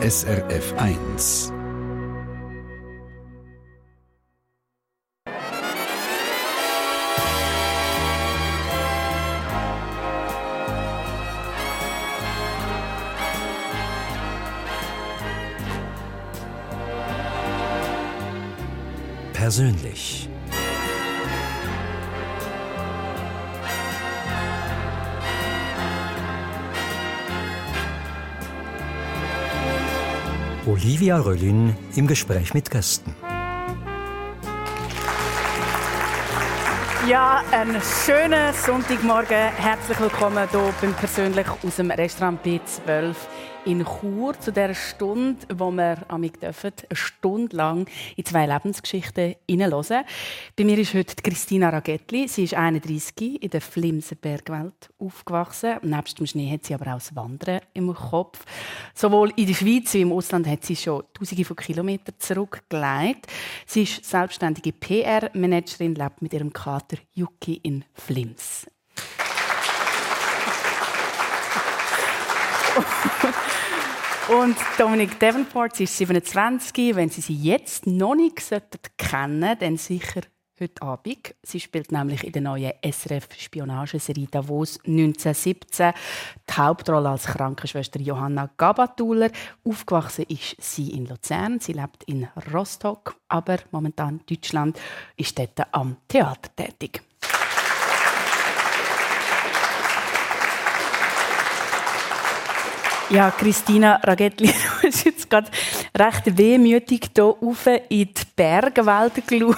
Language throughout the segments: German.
SRF 1. Persönlich. Olivia Röllin im Gespräch mit Gästen. Ja, einen schönen Sonntagmorgen. Herzlich willkommen hier beim Persönlich aus dem Restaurant B12 in Chur zu der Stunde, wo wir amig dürfen, eine Stunde lang in zwei Lebensgeschichten hineinhören. Bei mir ist heute Christina Ragettli. Sie ist 31, in der Flimsenbergwelt aufgewachsen. Nebst dem Schnee hat sie aber auch das Wandern im Kopf. Sowohl in der Schweiz wie im Ausland hat sie schon Tausende von Kilometern zurückgelegt. Sie ist selbstständige PR-Managerin, lebt mit ihrem Kater Yuki in Flims. Und Dominic Davenport, sie ist 27. Wenn Sie sie jetzt noch nicht kennen dann sicher heute Abend. Sie spielt nämlich in der neuen SRF-Spionageserie Davos 1917 die Hauptrolle als Krankenschwester Johanna Gabatuller. Aufgewachsen ist sie in Luzern. Sie lebt in Rostock, aber momentan in Deutschland ist dort am Theater tätig. Ja, Christina Ragettli, du hast jetzt gerade recht wehmütig hier rauf in die Bergwelt geschaut.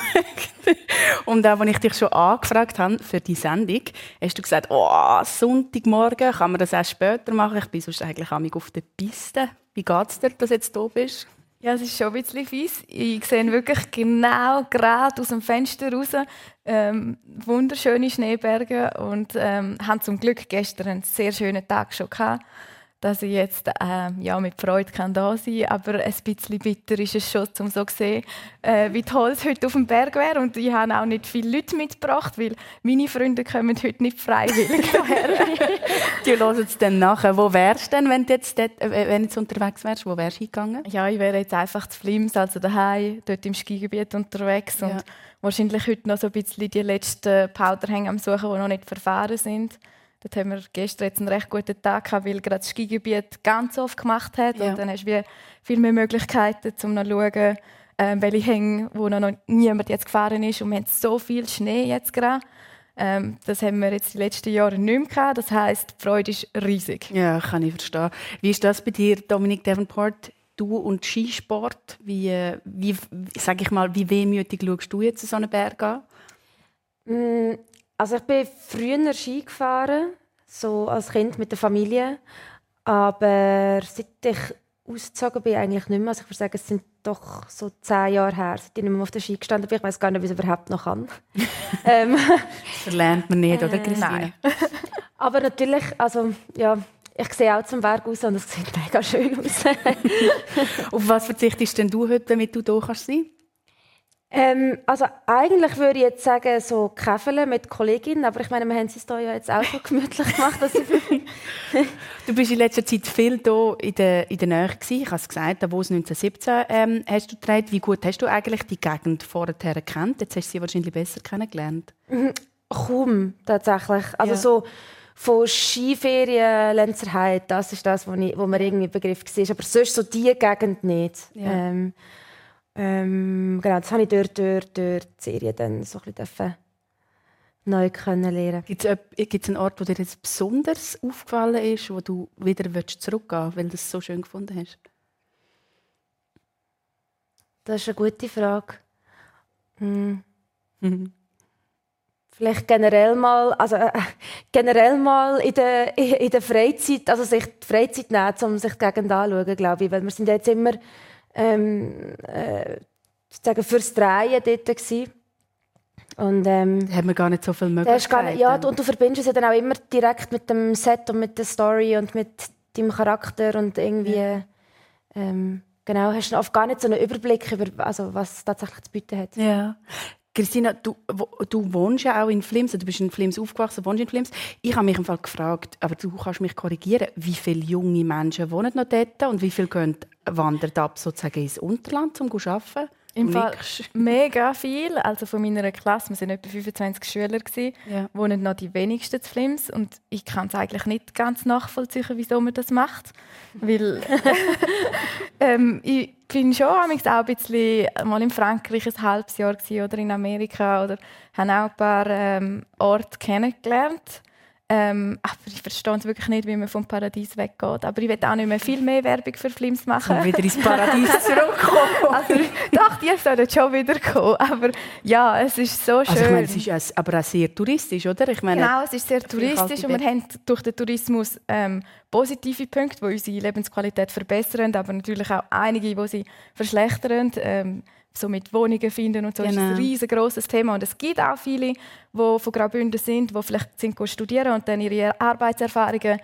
Und auch, als ich dich schon angefragt habe für die Sendung, hast du gesagt, oh, Sonntagmorgen, kann man das auch später machen? Ich bin sonst eigentlich auf der Piste. Wie geht es dir, dass du jetzt hier bist? Ja, es ist schon ein bisschen fies. Ich sehe wirklich genau gerade aus dem Fenster raus ähm, wunderschöne Schneeberge und ähm, haben zum Glück gestern einen sehr schönen Tag schon gehabt dass ich jetzt äh, ja, mit Freude kann da sein kann. Aber ein bisschen bitter ist es schon, um so zu sehen, äh, wie toll es heute auf dem Berg wäre. Und ich habe auch nicht viele Leute mitgebracht, weil meine Freunde kommen heute nicht freiwillig daher. die hören es dann nachher. Wo wärst du denn, wenn du jetzt, dort, äh, wenn du jetzt unterwegs wärst? Wo wärst du hingegangen? Ja, ich wäre jetzt einfach zu Flims, also daheim, dort im Skigebiet unterwegs. Und wahrscheinlich heute noch so ein bisschen die letzten Powderhänge am Suchen, die noch nicht verfahren sind. Dort haben wir gestern jetzt einen recht guten Tag gehabt, weil gerade das Skigebiet ganz oft gemacht hat. Ja. Und dann hast du viel mehr Möglichkeiten, um noch zu schauen, ähm, welche Hänge, wo noch niemand jetzt gefahren ist. Und wir haben so viel Schnee jetzt gerade. Ähm, das haben wir jetzt die letzten Jahre nicht mehr gehabt. Das heisst, die Freude ist riesig. Ja, kann ich verstehen. Wie ist das bei dir, Dominik Davenport? Du und Skisport, wie, wie, sag ich mal, wie wehmütig schaust du jetzt so einen Berg an? Mm, also ich bin früher Ski gefahren, so als Kind mit der Familie. Aber seit ich ausgezogen bin, eigentlich nicht mehr. Also ich würde sagen, es sind doch so zehn Jahre her, seit ich nicht mehr auf der Ski gestanden bin. Ich weiß gar nicht, wie ich es überhaupt noch kann. ähm, das verlernt man nicht, oder Christine? Nein. Aber natürlich, also ja, ich sehe auch zum Berg aus und es sieht mega schön aus. auf was verzichtest denn du heute, damit du hier kannst sein ähm, also eigentlich würde ich jetzt sagen, so Käfeln mit Kolleginnen, aber ich meine, wir haben es hier ja jetzt auch so gemütlich gemacht. Dass du bist in letzter Zeit viel hier in der, in der Nähe gewesen. Ich habe es gesagt, wo es 1917 ähm, hast du getragen. Wie gut hast du eigentlich die Gegend vorher kennt? Jetzt hast du sie wahrscheinlich besser kennengelernt. Mhm. Kaum, tatsächlich. Also ja. so von Skiferien, Lenzerheide, das ist das, wo, ich, wo mir irgendwie Begriff war. Aber sonst so diese Gegend nicht. Ja. Ähm, ähm, genau, das habe ich dort, dort, dort die Serie dann so ein bisschen neu lernen. Gibt es einen Ort, wo dir jetzt besonders aufgefallen ist, wo du wieder zurückgehen willst, weil du es so schön gefunden hast? Das ist eine gute Frage. Hm. Vielleicht generell mal, also äh, generell mal in der, in der Freizeit, also sich die Freizeit nehmen, um sich die Gegend anzuschauen, glaube ich. Weil wir sind jetzt immer ähm, äh, sagen, fürs Drehen dort. Gewesen. Und, ähm, da haben wir gar nicht so viele Möglichkeiten. Nicht, ja, und du verbindest es ja dann auch immer direkt mit dem Set und mit der Story und mit deinem Charakter und irgendwie ja. ähm, genau, hast du oft gar nicht so einen Überblick über also, was es tatsächlich zu bieten hat. Ja. Christina, du, du wohnst ja auch in Flims, du bist in Flims aufgewachsen, wohnst in Flims. Ich habe mich im Fall gefragt, aber du kannst mich korrigieren, wie viele junge Menschen wohnen noch dort und wie viele gehen wandert ab sozusagen ins Unterland, um zu arbeiten. Im Fall mega viel. Also von meiner Klasse, wir waren etwa 25 Schüler, gewesen, ja. wohnen noch die wenigsten zu Flims. Und ich kann es eigentlich nicht ganz nachvollziehen, wieso man das macht. Weil ähm, ich bin schon auch ein bisschen mal in Frankreich ein halbes Jahr oder in Amerika oder habe auch ein paar ähm, Orte kennengelernt. Ähm, aber ich verstehe es wirklich nicht, wie man vom Paradies weggeht. Aber ich will auch nicht mehr viel mehr Werbung für Flims machen. Und wieder ins Paradies zurückkommen. also, doch, die sollen schon wieder kommen. Aber ja, es ist so schön. Also ich meine, es ist aber auch sehr touristisch, oder? Ich meine, genau, es ist sehr touristisch und wir haben durch den Tourismus ähm, positive Punkte, die unsere Lebensqualität verbessern, aber natürlich auch einige, die sie verschlechtern. Ähm, so mit Wohnungen finden und so genau. ist ein riesengroßes Thema und es gibt auch viele, die von Graubünden sind, die vielleicht sind studieren und dann ihre Arbeitserfahrungen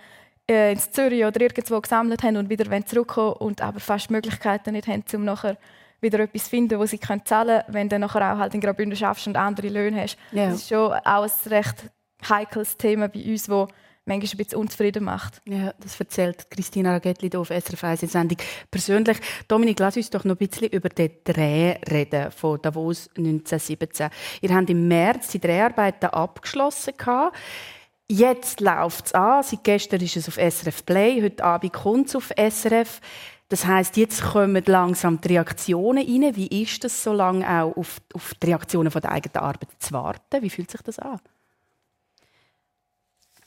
äh, in Zürich oder irgendwo gesammelt haben und wieder zurückkommen und aber fast Möglichkeiten nicht haben, um nachher wieder etwas zu finden, wo sie können zahlen können, wenn du nachher auch halt in Graubünden schaffst und andere Löhne hast. Ja. Das ist schon auch ein recht heikles Thema bei uns, wo manchmal ein bisschen unzufrieden macht. Ja, das erzählt Christina Ragettli auf SRF 1 in Sendung. Persönlich, Dominik, lass uns doch noch ein bisschen über den Dreh reden von Davos 1917. Ihr habt im März die Dreharbeiten abgeschlossen. Jetzt läuft es an. Seit gestern ist es auf SRF Play. Heute Abend kommt es auf SRF. Das heißt, jetzt kommen langsam die Reaktionen rein. Wie ist das, so lange auch auf, auf die Reaktionen von der eigenen Arbeit zu warten? Wie fühlt sich das an?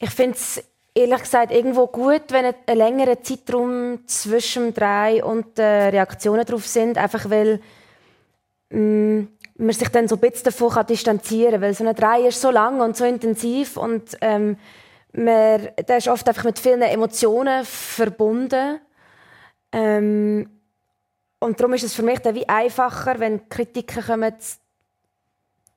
Ich finde es ehrlich gesagt irgendwo gut, wenn ein, ein längerer Zeitraum zwischen Drei und den Reaktionen drauf sind, einfach weil mh, mm, man sich dann so ein bisschen davon kann distanzieren kann, weil so ein Drei ist so lang und so intensiv und ähm, man, der ist oft einfach mit vielen Emotionen verbunden. Ähm, und darum ist es für mich dann wie einfacher, wenn Kritiker kommen,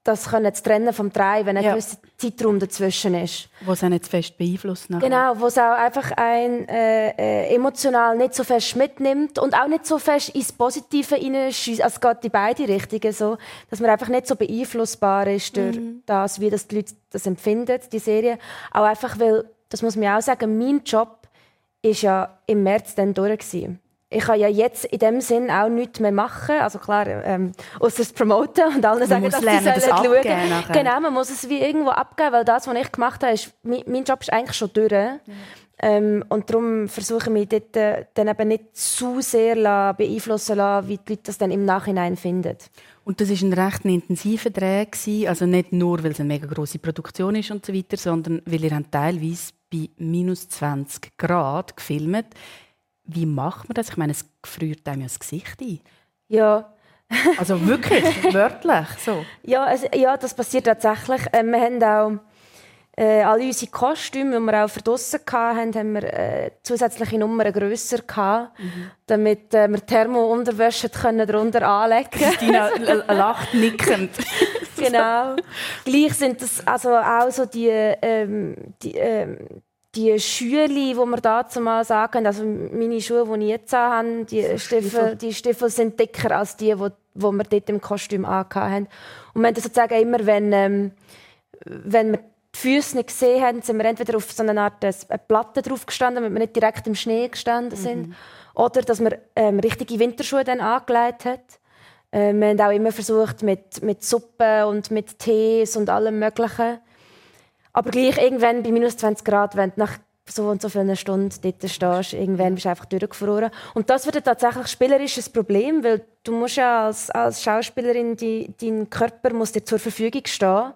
das können zu trennen vom Drei, wenn ein ja. gewisser Zeitraum dazwischen ist. Wo es auch nicht fest beeinflusst. Nachher. Genau, wo es auch einfach ein äh, äh, emotional nicht so fest mitnimmt und auch nicht so fest ins Positive hineinschießt. Also es geht in beide Richtungen so, dass man einfach nicht so beeinflussbar ist durch mhm. das, wie das die Leute das empfinden, die Serie. Auch einfach, weil, das muss man auch sagen, mein Job ist ja im März dann durch gewesen ich kann ja jetzt in dem Sinn auch nichts mehr machen. Also klar, ähm, außer das Promoten und allen man sagen, dass lernen, sie das schauen. Genau, man muss es wie irgendwo abgeben, weil das, was ich gemacht habe, ist, mein, mein Job ist eigentlich schon durch. Ja. Ähm, und darum versuche ich mich dort äh, dann eben nicht zu sehr la, beeinflussen lassen, wie die Leute das dann im Nachhinein finden. Und das war ein recht intensiver Dreh, also nicht nur, weil es eine mega grosse Produktion ist und so weiter, sondern weil ihr teilweise bei minus 20 Grad gefilmt wie macht man das? Ich meine, es friert einem ja das Gesicht ein. Ja. also wirklich, wörtlich so. Ja, also, ja, das passiert tatsächlich. Ähm, wir haben auch äh, alle unsere Kostüme, die wir auch verdrossen hatten, haben wir äh, zusätzliche Nummern grösser gehabt, mhm. damit äh, wir Thermo-Unterwäsche darunter anlegen können. Christina lacht nickend. genau. Gleich sind das also auch so die, ähm, die ähm, die Schüle, die wir dazu mal sagen, also meine Schuhe, die ich jetzt habe, die Stiefel, die Stiefel sind dicker als die, die, die wir dort im Kostüm haben. Und wir haben sozusagen immer, wenn, ähm, wenn wir die Füße nicht gesehen haben, sind wir entweder auf so eine Art äh, eine Platte drauf gestanden, damit wir nicht direkt im Schnee gestanden sind, mhm. oder dass wir ähm, richtige Winterschuhe dann angelegt haben. Äh, wir haben auch immer versucht, mit, mit Suppe und mit Tees und allem Möglichen aber gleich irgendwann bei minus 20 Grad, wenn du nach so und so vielen Stunden dort stehst, irgendwann bist du einfach durchgefroren. Und das wird tatsächlich spielerisch ein Problem, weil du musst ja als, als Schauspielerin, die, dein Körper muss dir zur Verfügung stehen.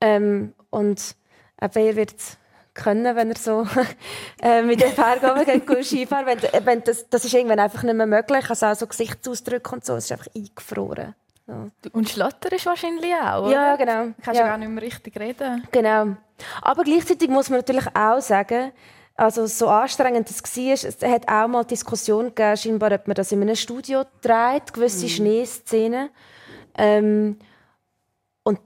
Ähm, und wer wird es können, wenn er so äh, mit den Bergen geht Skifahren. Wenn, wenn das, das ist irgendwann einfach nicht mehr möglich. Also auch so Gesichtsausdrücke und so, es ist einfach eingefroren. Ja. Und Schlotter ist wahrscheinlich auch, oder? Ja, genau. Du kannst ja. gar nicht mehr richtig reden. Genau. Aber gleichzeitig muss man natürlich auch sagen, also so anstrengend es war, es hat auch mal Diskussionen gegeben, scheinbar, ob man das in einem Studio dreht, gewisse mhm. Schneeszenen. Ähm, und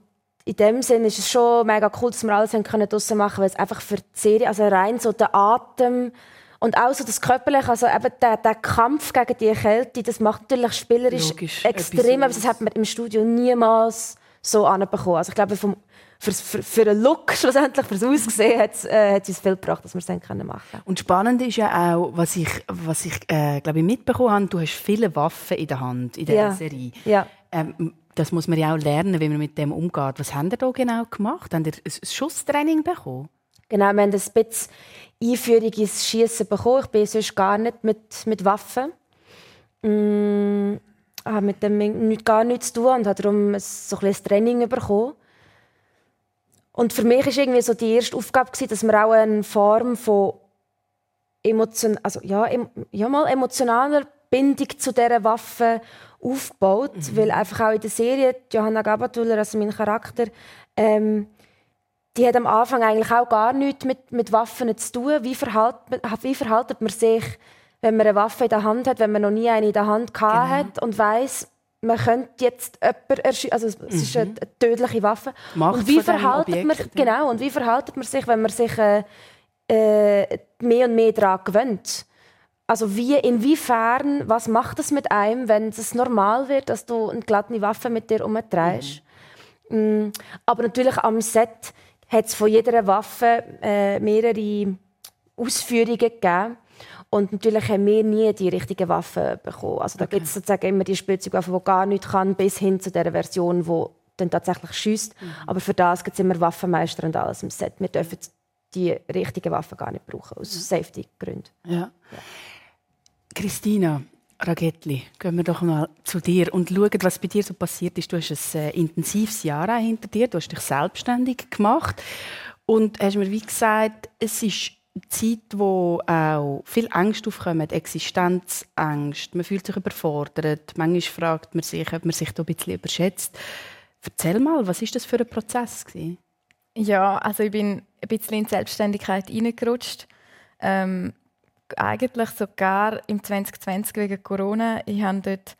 in dem Sinne ist es schon mega cool, dass wir alles draussen machen können, weil es einfach für die Serie, also rein so der Atem, und auch so das Körperliche, also eben der, der Kampf gegen die Kälte, das macht natürlich spielerisch Logisch, extrem, aber das hat man im Studio niemals so anbekommen. Also ich glaube, vom, für, für, für einen Look, schlussendlich fürs Aussehen, hat es äh, uns viel gebracht, dass wir es dann können machen Und spannend ist ja auch, was ich, was ich äh, glaube ich, mitbekommen habe, du hast viele Waffen in der Hand in dieser Ja. Serie. Ja. Ähm, das muss man ja auch lernen, wie man mit dem umgeht. Was habt ihr da genau gemacht? Habt ihr ein Schusstraining bekommen? Genau, wir haben ein bisschen Einführung ins Schießen bekommen. Ich bin sonst gar nicht mit, mit Waffen. Mm, habe mit dem nicht, gar nichts zu tun und habe darum ein, so ein bisschen ein Training bekommen. Und für mich war irgendwie so die erste Aufgabe, gewesen, dass wir auch eine Form von emotion also, ja, em ja, mal emotionaler Bindung zu dieser Waffe aufbaut. Weil einfach auch in der Serie, Johanna Gabatuller, also mein Charakter, ähm, die hat am Anfang eigentlich auch gar nichts mit, mit Waffen zu tun. Wie, verhalt, wie verhaltet man sich, wenn man eine Waffe in der Hand hat, wenn man noch nie eine in der Hand gehabt hat und weiß, man könnte jetzt jemanden erschießen. Also es ist eine, tödliche Waffe. Macht und wie verhaltet man genau und wie verhaltet man sich, wenn man sich äh, äh, mehr und mehr daran gewöhnt? Also wie, inwiefern, was macht es mit einem, wenn es normal wird, dass du eine glatte Waffe mit dir umtreibst? Mm, Aber natürlich am Set hat es von jeder Waffe äh, mehrere Ausführungen gegeben. Und natürlich haben wir nie die richtigen Waffen bekommen. Also da gibt es sozusagen immer die Spielzeugwaffe, die gar nichts kann, bis hin zu der Version, die dann tatsächlich schießt. Aber für das gibt es immer Waffenmeister und alles im Set. Wir dürfen die richtigen Waffen gar nicht brauchen, aus Safety-Gründen. Ja. Christina Ragetli, gehen wir doch mal zu dir und schauen, was bei dir so passiert ist. Du hast ein äh, intensives Jahr hinter dir, du hast dich selbstständig gemacht und hast mir wie gesagt, es ist eine Zeit, wo auch viel Angst aufkommt, Existenzangst, man fühlt sich überfordert, manchmal fragt man sich, ob man sich da ein bisschen überschätzt. Erzähl mal, was ist das für ein Prozess gewesen? Ja, also ich bin ein bisschen in die Selbstständigkeit reingerutscht. Ähm, eigentlich sogar im 2020 wegen Corona. Ich habe dort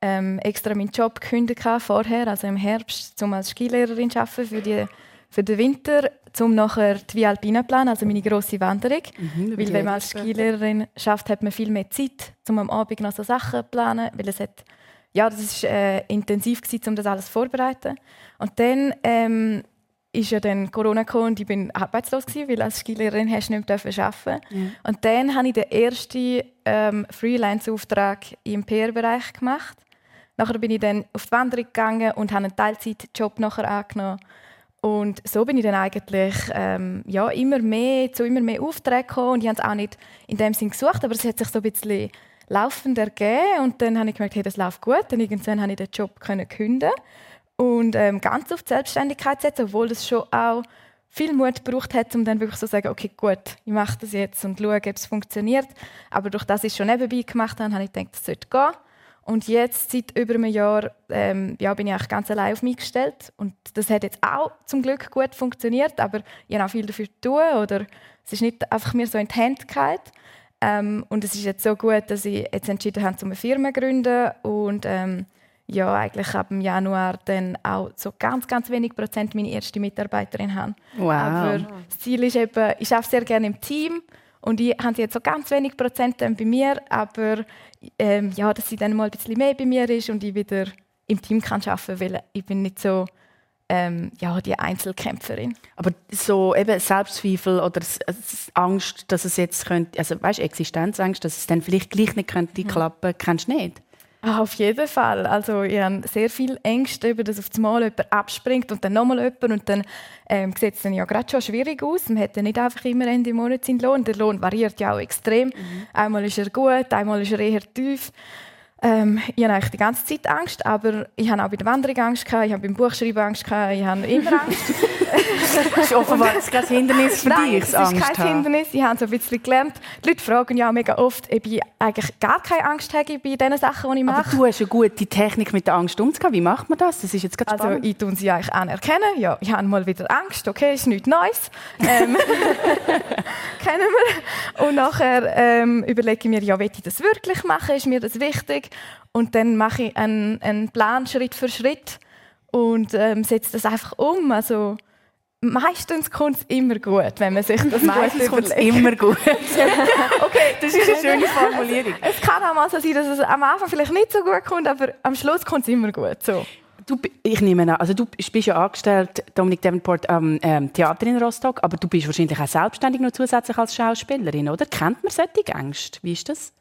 ähm, extra meinen Job gekündigt vorher, also im Herbst, um als Skilehrerin zu arbeiten für, die, für den Winter, um nachher die Via Alpina zu planen, also meine grosse Wanderung. über Weil wenn man als. Skilehrerin schafft, hat man viel mehr Zeit, um am Abend noch so Sachen zu planen, weil es hat, ja, das war äh, intensiv gewesen, um das alles vorzubereiten. Und dann ähm, ist ja dann Corona gekommen und ich bin arbeitslos gewesen, weil als Skilehrerin hast du nicht mehr arbeiten. Und dann habe ich den ersten ähm, Freelance-Auftrag im PR-Bereich gemacht. Nachher bin ich dann auf die Wanderung gegangen und habe einen Teilzeitjob nachher angenommen. Und so bin ich dann eigentlich ähm, ja, immer mehr zu immer mehr Aufträgen gekommen. Und ich habe es auch nicht in dem Sinn gesucht, aber es hat sich so ein bisschen laufend ergeben. Und dann habe ich gemerkt, hey, das läuft gut. Dann irgendwann habe ich den Job können kündigen und ähm, ganz auf die Selbstständigkeit setzen, obwohl das schon auch viel Mut gebraucht hat, um dann wirklich so zu sagen, okay, gut, ich mache das jetzt und schaue, ob es funktioniert. Aber durch das ich schon nebenbei gemacht habe, habe ich gedacht, das sollte gehen. Und jetzt, seit über einem Jahr, ähm, ja, bin ich eigentlich ganz allein auf mich gestellt. Und das hat jetzt auch zum Glück gut funktioniert, aber ich habe auch viel dafür zu tun. Oder es ist nicht einfach mir so in die Hände gefallen. Ähm, und es ist jetzt so gut, dass ich jetzt entschieden habe, eine Firma zu gründen. Und ähm, ja, eigentlich ab dem Januar dann auch so ganz, ganz wenig Prozent meine erste Mitarbeiterin haben. Wow. Aber das Ziel ist eben, ich arbeite sehr gerne im Team und ich habe jetzt so ganz wenig Prozent dann bei mir, aber ähm, ja, dass sie dann mal ein bisschen mehr bei mir ist und ich wieder im Team kann arbeiten, weil ich bin nicht so ähm, ja, die Einzelkämpferin. Aber so eben Selbstzweifel oder Angst, dass es jetzt könnte, also weißt, Existenzangst, dass es dann vielleicht gleich nicht könnte klappen, kennst du nicht? Ah, auf jeden Fall. Also ich habe sehr viel Ängste, über dass auf einmal jemand abspringt und dann nochmal jemand und dann ähm, sieht es dann ja gerade schon schwierig aus. Man hat ja nicht einfach immer Ende Monat seinen Lohn. Der Lohn variiert ja auch extrem. Einmal ist er gut, einmal ist er eher tief. Ähm, ich habe eigentlich die ganze Zeit Angst, aber ich habe auch bei der Wanderung Angst gehabt, ich habe beim Buchschreiben Angst gehabt, ich habe immer Angst. Das ist offenbar kein Hindernis für Nein, dich, es das ist Angst kein haben. Hindernis. Ich habe so ein bisschen gelernt. Die Leute fragen ja auch mega oft, ob ich eigentlich gar keine Angst habe bei den Sachen, die ich mache. Aber du hast eine gute Technik, mit der Angst umzugehen. Wie macht man das? Das ist jetzt gerade Also ich tue sie eigentlich anerkennen. Ja, ich habe mal wieder Angst. Okay, ist nichts Neues. Ähm, kennen wir. Und nachher ähm, überlege ich mir, ja, will ich das wirklich machen? Ist mir das wichtig? Und dann mache ich einen, einen Plan Schritt für Schritt und ähm, setze das einfach um. Also meistens kommt es immer gut, wenn man sich das Meistens gut kommt es immer gut. Okay, Das ist eine schöne Formulierung. es kann auch mal so sein, dass es am Anfang vielleicht nicht so gut kommt, aber am Schluss kommt es immer gut. So. Du, ich nehme an, also du bist ja angestellt, Dominik Davenport, am ähm, Theater in Rostock, aber du bist wahrscheinlich auch selbstständig noch zusätzlich als Schauspielerin, oder? Kennt man solche Ängste? Wie ist das?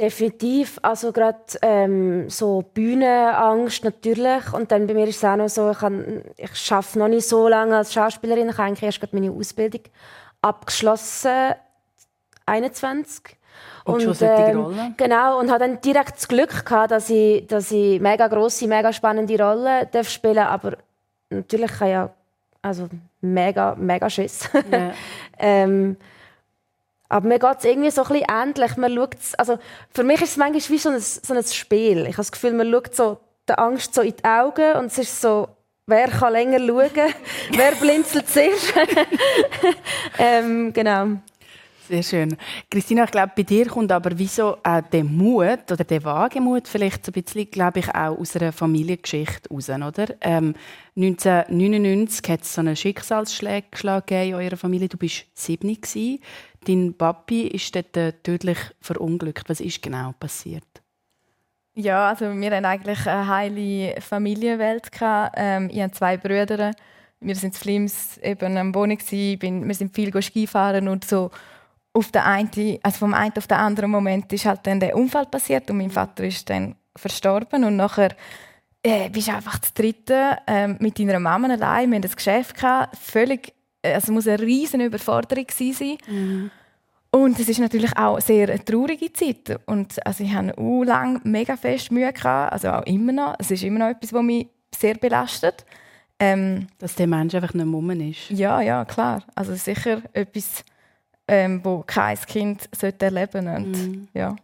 Definitiv. Also gerade ähm, so Bühnenangst natürlich. Und dann bei mir ist es auch noch so, ich, habe, ich arbeite noch nicht so lange als Schauspielerin. Ich habe eigentlich erst gerade meine Ausbildung abgeschlossen, 21. Und, und schon ähm, Rolle? Genau, und habe dann direkt das Glück gehabt, dass ich, dass ich mega grosse, mega spannende Rollen darf spielen Aber natürlich habe ich ja also mega, mega Schiss. Yeah. ähm, aber mir geht es irgendwie so ein bisschen ähnlich. Man schaut's, also für mich ist es manchmal wie so ein, so ein Spiel. Ich habe das Gefühl, man schaut so der Angst so in die Augen und es ist so, wer kann länger schauen, wer blinzelt zuerst. ähm, genau. Sehr schön. Christina, ich glaube, bei dir kommt aber wieso auch der Mut oder der Wagemut vielleicht so ein bisschen, glaube ich, auch aus einer Familiengeschichte raus, oder? Ähm, 1999 hat es so einen Schicksalsschlag in eurer Familie. Du bist sieben gewesen. Dein Papi ist dort äh, tödlich verunglückt. Was ist genau passiert? Ja, also wir hatten eigentlich eine heile Familienwelt. Ähm, ich habe zwei Brüder. Wir sind in Flims eben am Wohnen. Wir sind viel Skifahren und so auf der einen, also vom einen auf den anderen Moment ist halt dann der Unfall passiert und mein Vater ist dann verstorben und nachher äh, bist du einfach das Dritte äh, mit deiner Mama allein. Wir hatten das Geschäft gehabt, völlig, äh, also muss eine riesen Überforderung sein. Mhm. Und es ist natürlich auch eine sehr traurige Zeit. Und also ich hatte auch lange mega fest Mühe, gehabt, also auch immer noch. Es ist immer noch etwas, was mich sehr belastet. Ähm, Dass der Mensch einfach nicht Mumm ist. Ja, ja, klar. Also sicher etwas, ähm, wo kein Kind sollte erleben sollte. Mhm. Ja.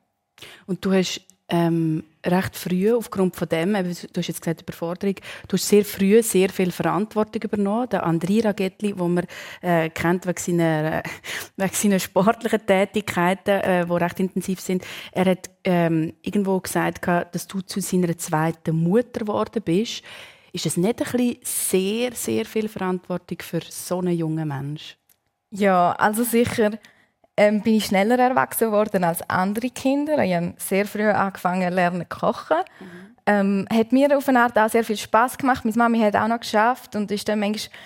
Und du hast ähm, recht früh aufgrund von dem, du hast jetzt gesagt Überforderung, du hast sehr früh sehr viel Verantwortung übernommen. Der André Ragetli, den man äh, kennt wegen seiner, äh, wegen seiner sportlichen Tätigkeiten, äh, die recht intensiv sind, er hat ähm, irgendwo gesagt, dass du zu seiner zweiten Mutter geworden bist. Ist es nicht ein bisschen sehr, sehr viel Verantwortung für so einen jungen Menschen? Ja, also sicher ähm, bin ich schneller erwachsen worden als andere Kinder. Ich habe sehr früh angefangen zu lernen kochen. Mhm. Ähm, hat mir auf eine Art auch sehr viel Spaß gemacht. Meine Mami hat auch noch geschafft und ist dann manchmal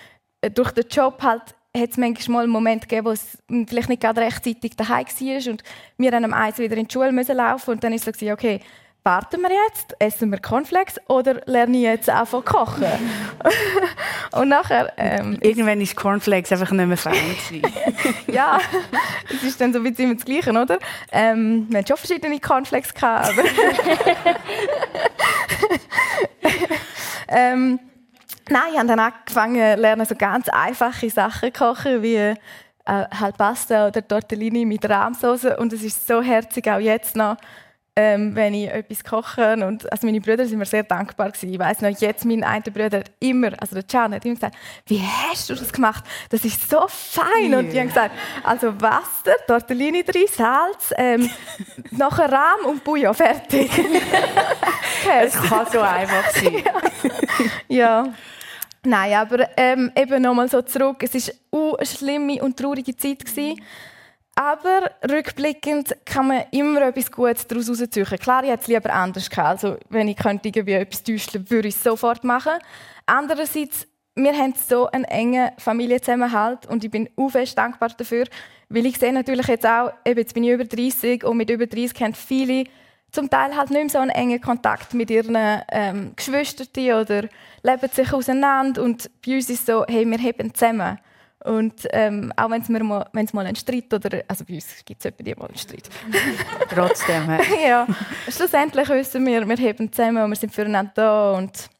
äh, durch den Job halt hat es manchmal einen Moment gegeben, wo es vielleicht nicht gerade rechtzeitig daheim war und wir dann am Eis wieder in die Schule müssen laufen und dann ist so okay, warten wir jetzt, essen wir Cornflakes oder lerne ich jetzt einfach kochen? und nachher... Ähm, Irgendwann ist Cornflakes einfach nicht mehr fein Ja, es ist dann so ein bisschen das Gleiche, oder? Ähm, wir hatten schon verschiedene Cornflakes, gehabt, aber... ähm, nein, ich habe dann angefangen zu lernen, so ganz einfache Sachen zu kochen, wie äh, halt Pasta oder Tortellini mit Rahmsauce und es ist so herzig, auch jetzt noch ähm, wenn ich etwas koche. Und, also meine Brüder sind mir sehr dankbar gewesen. Ich weiß noch, jetzt mein einer Bruder hat immer, also der Can hat immer gesagt, wie hast du das gemacht? Das ist so fein. Yeah. Und die haben gesagt, also Wasser, Tortellini drin, Salz, ähm, nachher Rahm und Bouillon, fertig. es kann so einfach sein. ja. ja. Nein, aber ähm, eben nochmal so zurück. Es war eine schlimme und traurige Zeit. Gewesen. Aber rückblickend kann man immer etwas Gutes daraus herausziehen. Klar, ich hätte es lieber anders gehabt. Also, wenn ich könnte irgendwie etwas täuschen würde ich es sofort machen. Andererseits, wir haben so einen engen Familienzusammenhalt und ich bin fest dankbar dafür, weil ich sehe natürlich jetzt auch, eben jetzt bin ich über 30 und mit über 30 haben viele zum Teil halt nicht mehr so einen engen Kontakt mit ihren ähm, Geschwistern oder leben sich auseinander und bei uns ist es so, hey, wir heben zusammen. Und ähm, auch wenn es mal, mal einen Streit oder also bei uns gibt es die mal einen Streit. Trotzdem. ja. Schlussendlich wissen wir, wir heben zusammen und wir sind füreinander da. Und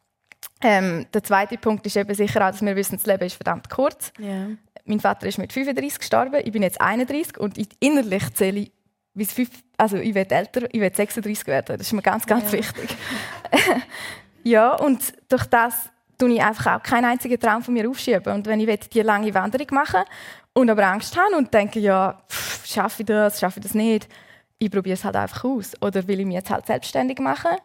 ähm, der zweite Punkt ist eben sicher auch, dass wir wissen, das Leben ist verdammt kurz. Yeah. Mein Vater ist mit 35 gestorben, ich bin jetzt 31 und innerlich zähle ich bis fünf, also ich werde älter, ich werde 36 werden. Das ist mir ganz, ganz yeah. wichtig. ja, und durch das tue ich einfach auch keinen einzigen Traum von mir aufschieben. Und wenn ich die lange Wanderung machen und aber Angst habe und denke, ja, schaffe ich das, schaffe ich das nicht, ich probiere es halt einfach aus. Oder will ich mich jetzt halt selbstständig machen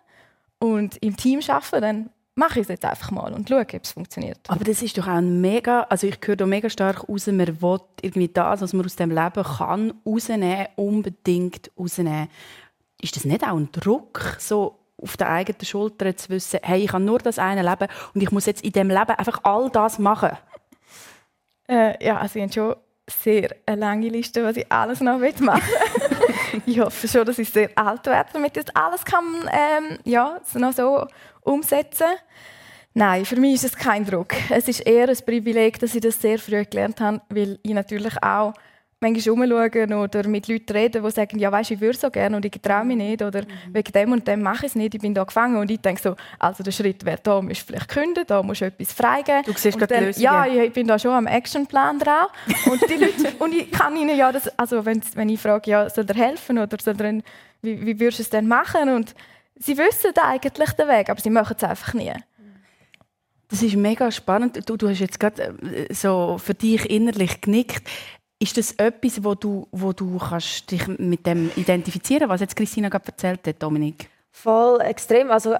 und im Team arbeiten, dann mache ich es jetzt einfach mal und schaue, ob es funktioniert. Aber das ist doch auch ein mega, also ich höre da mega stark raus, man will irgendwie das, was man aus dem Leben kann, rausnehmen, unbedingt rausnehmen. Ist das nicht auch ein Druck, so auf der eigenen Schulter zu wissen, hey, ich habe nur das eine Leben und ich muss jetzt in dem Leben einfach all das machen? Äh, ja, also ich habe schon sehr eine lange Liste, was ich alles noch machen will. ich hoffe schon, dass ich sehr alt werde, damit ich das alles kann, ähm, ja, noch so umsetzen Nein, für mich ist es kein Druck. Es ist eher ein Privileg, dass ich das sehr früh gelernt habe, weil ich natürlich auch manchmal rumschauen oder mit Leuten reden, die sagen, ja weißt, ich würde so gerne und ich traue mich nicht oder mhm. wegen dem und dem mache ich es nicht, ich bin da gefangen und ich denke so, also der Schritt wäre, da musst du vielleicht künden, da musst du etwas freigeben. Du siehst gerade Lösung. Ja, ich bin da schon am Actionplan dran und die Leute, und ich kann ihnen ja das, also wenn, wenn ich frage, ja, soll der helfen oder soll der, wie, wie würdest du es denn machen und sie wissen eigentlich den Weg, aber sie machen es einfach nie. Das ist mega spannend. Du, du hast jetzt gerade äh, so für dich innerlich genickt. Ist das etwas, wo du, wo du kannst dich mit dem identifizieren was jetzt Christina gerade erzählt hat, Dominik? Voll extrem. Also,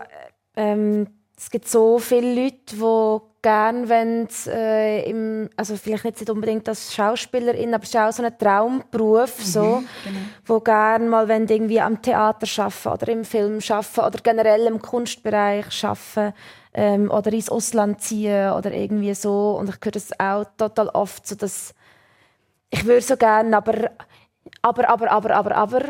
ähm, es gibt so viele Leute, die gerne wenn äh, im, also vielleicht nicht unbedingt als Schauspielerin, aber es ist auch so ein Traumberuf, mhm, so, genau. wo gerne mal wenn irgendwie am Theater schaffen oder im Film schaffen oder generell im Kunstbereich schaffen ähm, oder ins Ausland ziehen oder irgendwie so und ich höre das auch total oft, so dass ich würde so gerne, aber, aber, aber, aber, aber, aber.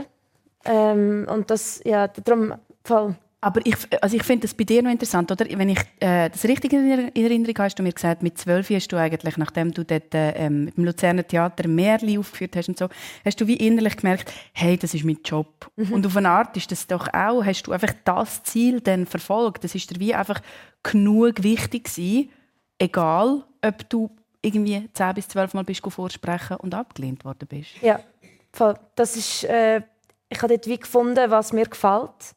Ähm, und das, ja, darum voll. Aber ich, also ich finde das bei dir noch interessant, oder? Wenn ich äh, das richtig in Erinnerung habe, hast du mir gesagt, mit zwölf hast du eigentlich, nachdem du dort ähm, im Luzerner Theater Märli aufgeführt hast und so, hast du wie innerlich gemerkt, hey, das ist mein Job. Mhm. Und auf eine Art ist das doch auch, hast du einfach das Ziel dann verfolgt. Das ist dir wie einfach genug wichtig gewesen, egal, ob du irgendwie 10 bis 12 Mal bist vorsprechen und abgelehnt worden bist. Ja, voll. Das ist, äh, ich habe dort wie gefunden, was mir gefällt.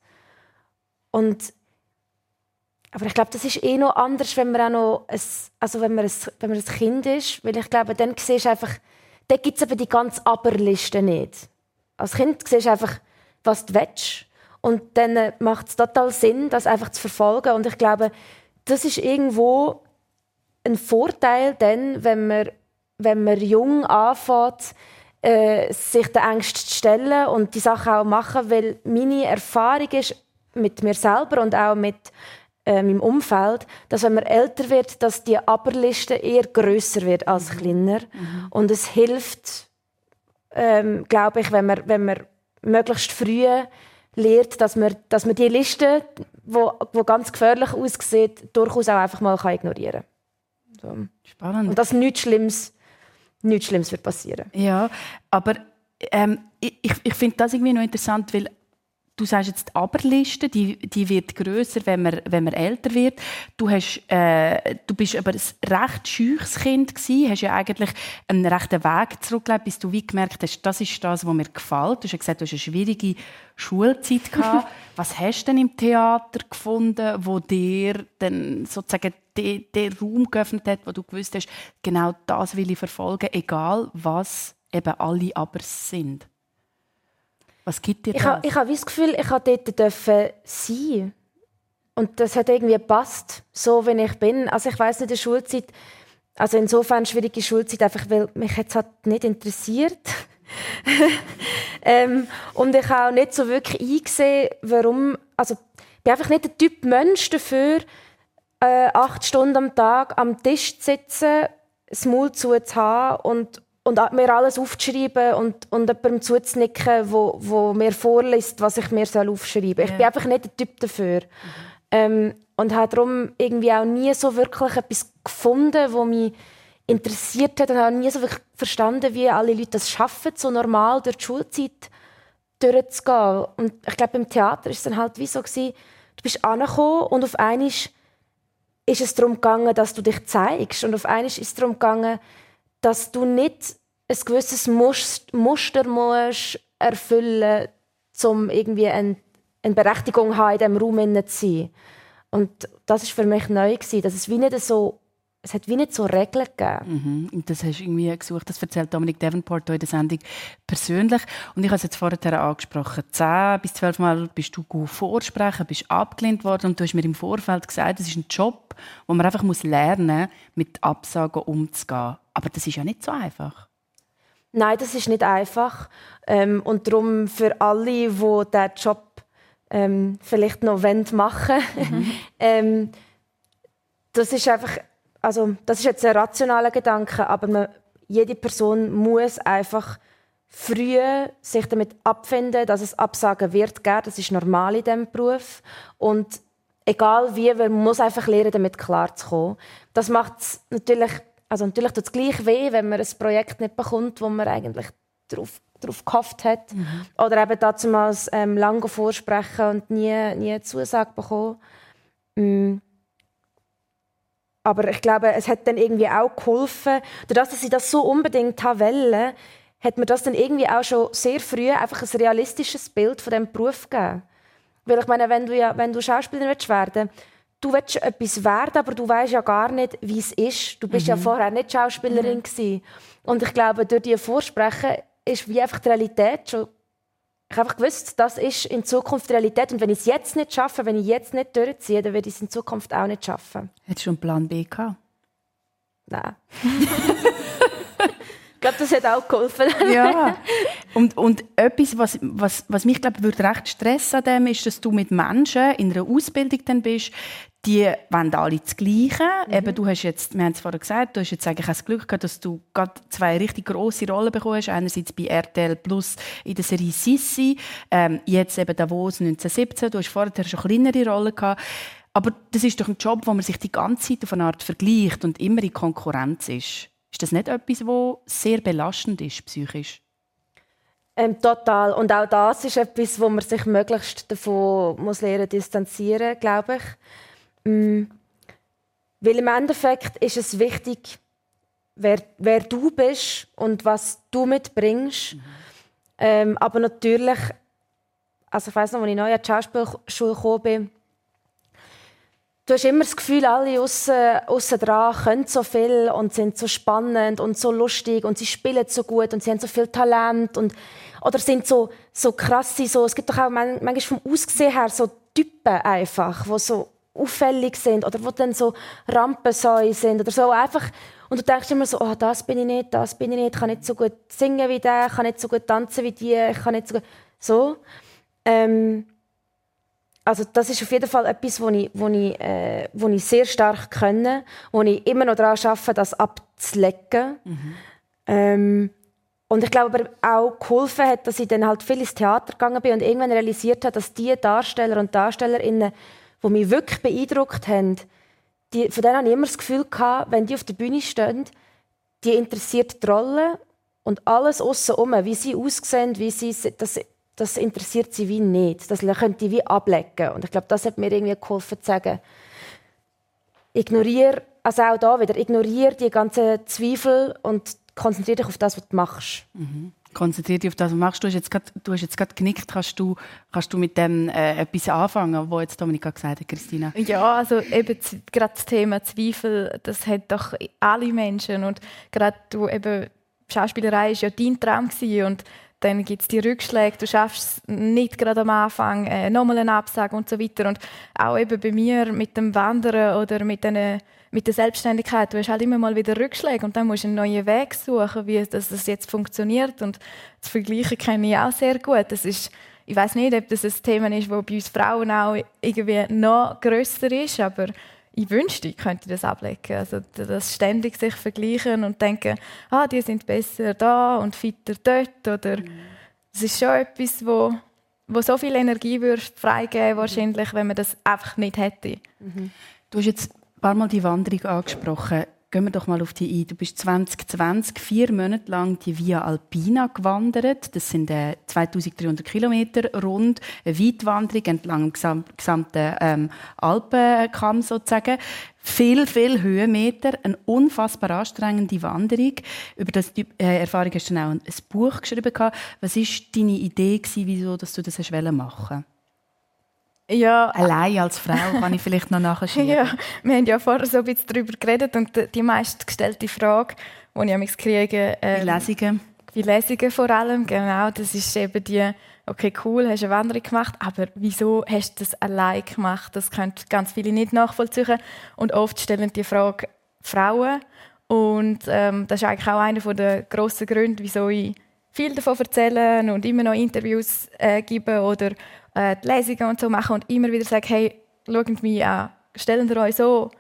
Und aber ich glaube, das ist eh noch anders, wenn man auch noch ein, also wenn man ein, wenn man ein Kind ist, weil ich glaube, dann siehst du einfach, da gibt es eben die ganze Aberliste nicht. Als Kind siehst du einfach, was du willst. Und dann äh, macht es total Sinn, das einfach zu verfolgen. Und ich glaube, das ist irgendwo ein Vorteil, denn, wenn man, wenn man jung anfängt, äh, sich der Angst zu stellen und die Sachen auch machen, weil meine Erfahrung ist mit mir selber und auch mit äh, meinem Umfeld, dass wenn man älter wird, dass die Aberliste eher größer wird als mhm. kleiner mhm. und es hilft, ähm, glaube ich, wenn man, wenn man möglichst früh lernt, dass man, dass man die Liste, wo, wo ganz gefährlich aussieht, durchaus auch einfach mal kann ignorieren kann. Spannend. Und dass nichts Schlimmes, nichts Schlimmes wird passieren. Ja, aber ähm, ich, ich finde das irgendwie noch interessant, weil du sagst jetzt die Aberliste, die, die wird größer, wenn man, wenn man älter wird. Du, hast, äh, du bist aber ein recht scheuches Kind gewesen, hast ja eigentlich einen rechten Weg zurückgelegt, bis du wie gemerkt hast, das ist das, was mir gefällt. Du hast gesagt, du hast eine schwierige Schulzeit gehabt. was hast du denn im Theater gefunden, wo dir dann sozusagen den, Raum geöffnet hat, wo du gewusst hast, genau das will ich verfolgen, egal was eben alle aber sind? Was gibt dir das? Ich habe ich hab das Gefühl, ich durfte dort sein. Und das hat irgendwie gepasst, so wie ich bin. Also ich weiß nicht, in der Schulzeit, also insofern schwierige Schulzeit, einfach weil mich jetzt halt nicht interessiert. ähm, und ich habe auch nicht so wirklich eingesehen, warum, also ich bin einfach nicht der Typ Mensch dafür, äh, acht Stunden am Tag am Tisch zu sitzen, das Maul zu haben und, und mir alles aufzuschreiben und, und jemandem zuzunicken, wo, wo mir vorliest, was ich mir soll aufschreiben soll. Ich bin einfach nicht der Typ dafür. Mhm. Ähm, und habe darum irgendwie auch nie so wirklich etwas gefunden, was mich interessiert hat und habe nie so wirklich verstanden, wie alle Leute das schaffen, so normal durch die Schulzeit durchzugehen. Und ich glaube, im Theater war es dann halt wie so, gewesen, du bist angekommen und auf einmal ist es darum gegangen, dass du dich zeigst. Und auf einmal ist es darum gegangen, dass du nicht ein gewisses Muster musst erfüllen musst, um irgendwie eine, eine Berechtigung haben, in diesem Raum zu sein. Und das war für mich neu, dass es wie nicht so es hat wie nicht so Regeln gegeben. Mhm. Und das hast du irgendwie gesucht, das erzählt Dominik Davenport in der Sendung persönlich. Und ich habe es jetzt vorher angesprochen, zehn bis zwölf Mal bist du gut vorsprechen, bist abgelehnt worden und du hast mir im Vorfeld gesagt, das ist ein Job, wo man einfach muss lernen mit Absagen umzugehen. Aber das ist ja nicht so einfach. Nein, das ist nicht einfach. Ähm, und darum für alle, die diesen Job ähm, vielleicht noch machen mhm. ähm, Das ist einfach, also das ist jetzt ein rationaler Gedanke, aber man, jede Person muss einfach früh sich damit abfinden, dass es Absagen wird geben. Das ist normal in diesem Beruf. Und egal wie, man muss einfach lernen, damit klarzukommen. Das macht es natürlich, also natürlich tut es gleich weh, wenn man ein Projekt nicht bekommt, wo man eigentlich darauf darauf gehofft hat. Mhm. Oder eben damals ähm, lange vorsprechen und nie, nie eine Zusage bekommen. Mm. Aber ich glaube, es hat dann irgendwie auch geholfen, dadurch, dass ich das so unbedingt wollte, hat mir das dann irgendwie auch schon sehr früh einfach ein realistisches Bild von diesem Beruf gegeben. Weil ich meine, wenn du, ja, wenn du Schauspielerin willst werden du willst etwas werden, aber du weißt ja gar nicht, wie es ist. Du bist mhm. ja vorher nicht Schauspielerin mhm. Und ich glaube, durch die Vorsprechen ist wie einfach die Realität schon ich habe einfach gewusst, das ist in Zukunft die Realität. Und wenn ich es jetzt nicht schaffe, wenn ich jetzt nicht durchziehe, dann werde ich es in Zukunft auch nicht schaffen. Hättest du einen Plan B gehabt? Nein. Ich glaube, das hat auch geholfen. ja. Und, und etwas, was, was, was mich glaube würde recht stressen an dem, ist, dass du mit Menschen in einer Ausbildung dann bist, die wollen alle das Gleiche. Mhm. Eben, du hast jetzt, wir haben es vorhin gesagt, du hast jetzt eigentlich das Glück gehabt, dass du gerade zwei richtig grosse Rollen bekommen hast. Einerseits bei RTL Plus in der Serie Sissi, ähm, jetzt eben Davos 1917. Du hast vorher schon kleinere Rollen gehabt. Aber das ist doch ein Job, wo man sich die ganze Zeit auf eine Art vergleicht und immer in Konkurrenz ist. Ist das nicht etwas, was sehr belastend ist, psychisch? Ähm, total. Und auch das ist etwas, wo man sich möglichst davon muss lernen distanzieren, glaube ich. Mhm. Weil im Endeffekt ist es wichtig, wer, wer du bist und was du mitbringst. Mhm. Ähm, aber natürlich, also ich weiß noch, als ich neu an die Schauspielschule gekommen bin, du hast immer das Gefühl, alle außen dran können so viel und sind so spannend und so lustig und sie spielen so gut und sie haben so viel Talent und oder sind so so krasse so es gibt doch auch manchmal vom Aussehen her so Typen einfach, wo so auffällig sind oder wo dann so Rampensäue sind oder so einfach und du denkst immer so, oh, das bin ich nicht, das bin ich nicht, ich kann nicht so gut singen wie der, ich kann nicht so gut tanzen wie die, ich kann nicht so gut so. Ähm, also das ist auf jeden Fall etwas, wo ich, wo ich, äh, wo ich sehr stark kenne, wo ich immer noch daran arbeite, das abzulecken. Mhm. Ähm, und ich glaube aber auch geholfen hat, dass ich dann halt viel ins Theater gegangen bin und irgendwann realisiert habe, dass die Darsteller und Darstellerinnen, die mich wirklich beeindruckt haben, die, von denen habe ich immer das Gefühl gehabt, wenn die auf der Bühne stehen, die interessiert die Rolle und alles aussen herum, wie sie aussehen, wie sie, das, das interessiert sie wie nicht. Das könnte ich wie ablecken. Und ich glaube, das hat mir irgendwie geholfen zu sagen, ignoriere, also auch da wieder, ignoriere die ganzen Zweifel und konzentriere dich auf das, was du machst. Mhm. Konzentriere dich auf das, was machst. Du hast jetzt gerade, du hast jetzt gerade genickt. Kannst du, kannst du mit dem äh, etwas anfangen, was jetzt Dominika gesagt hat, Christina? Ja, also eben gerade das Thema Zweifel, das hat doch alle Menschen. Und gerade du eben, Schauspielerei war ja dein Traum gewesen. und dann gibt es die Rückschläge, du schaffst es nicht gerade am Anfang, äh, nochmal eine Absage und so weiter. Und auch eben bei mir mit dem Wandern oder mit, den, mit der Selbstständigkeit, du hast halt immer mal wieder Rückschläge und dann musst du einen neuen Weg suchen, wie das, das jetzt funktioniert. Und das Vergleichen kenne ich auch sehr gut. Das ist, ich weiß nicht, ob das ein Thema ist, das bei uns Frauen auch irgendwie noch grösser ist, aber ich wünschte, ich könnte das ablegen. Also das ständig sich vergleichen und denken, ah, die sind besser da und fitter dort. Oder mhm. das ist schon etwas, wo, wo so viel Energie würde freigeben wahrscheinlich, wenn man das einfach nicht hätte. Mhm. Du hast jetzt ein paar Mal die Wanderung angesprochen. Gehen wir doch mal auf die ein. Du bist 2020 vier Monate lang die Via Alpina gewandert. Das sind äh, 2300 Kilometer rund. Eine Weitwanderung entlang dem gesamten ähm, Alpenkamm sozusagen. Viel, viel Höhenmeter. Eine unfassbar anstrengende Wanderung. Über das äh, Erfahrung hast du dann auch ein, Buch geschrieben. Was war deine Idee, wieso dass du das machen wolltest? Ja. Allein als Frau kann ich vielleicht noch nachschieben. ja, wir haben ja vorher so ein bisschen darüber geredet und die meistgestellte Frage, die ich mich kriege... Ähm, die Lesungen. Die Lesungen vor allem, genau. Das ist eben die, okay, cool, hast eine Wanderung gemacht, aber wieso hast du das allein gemacht? Das können ganz viele nicht nachvollziehen. Und oft stellen die Frage Frauen. Und ähm, das ist eigentlich auch einer der grossen Gründe, wieso ich viel davon erzähle und immer noch Interviews äh, gebe oder äh, die Lesungen und so machen und immer wieder sage, hey, schaut mich an, stellen ihr euch so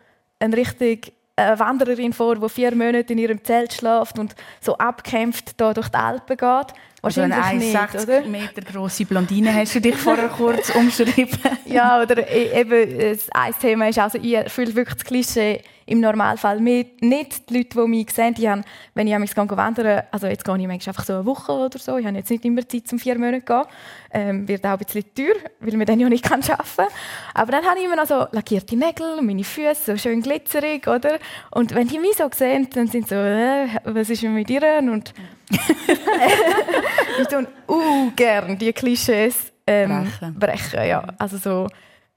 eine richtig eine Wandererin vor, die vier Monate in ihrem Zelt schläft und so abkämpft da durch die Alpen geht. Wahrscheinlich also eine 1,60 Meter große Blondine hast du dich vorher kurz umschrieben. ja, oder e- eben ein Thema ist, also ich erfülle wirklich das Klischee im Normalfall mit. Nicht die Leute, die mich sehen, die haben, wenn ich mich wandern also jetzt gehe ich manchmal einfach so eine Woche oder so, ich habe jetzt nicht immer Zeit, um vier Monate zu gehen. Ähm, wird auch ein bisschen teuer, weil man dann ja nicht arbeiten kann. Aber dann habe ich immer noch so lackierte Nägel, meine Füße so schön glitzerig, oder? Und wenn die mich so sehen, dann sind sie so, äh, was ist mit dir? Und ich tue uh, gern die Klischees ähm, brechen. brechen. ja. Also so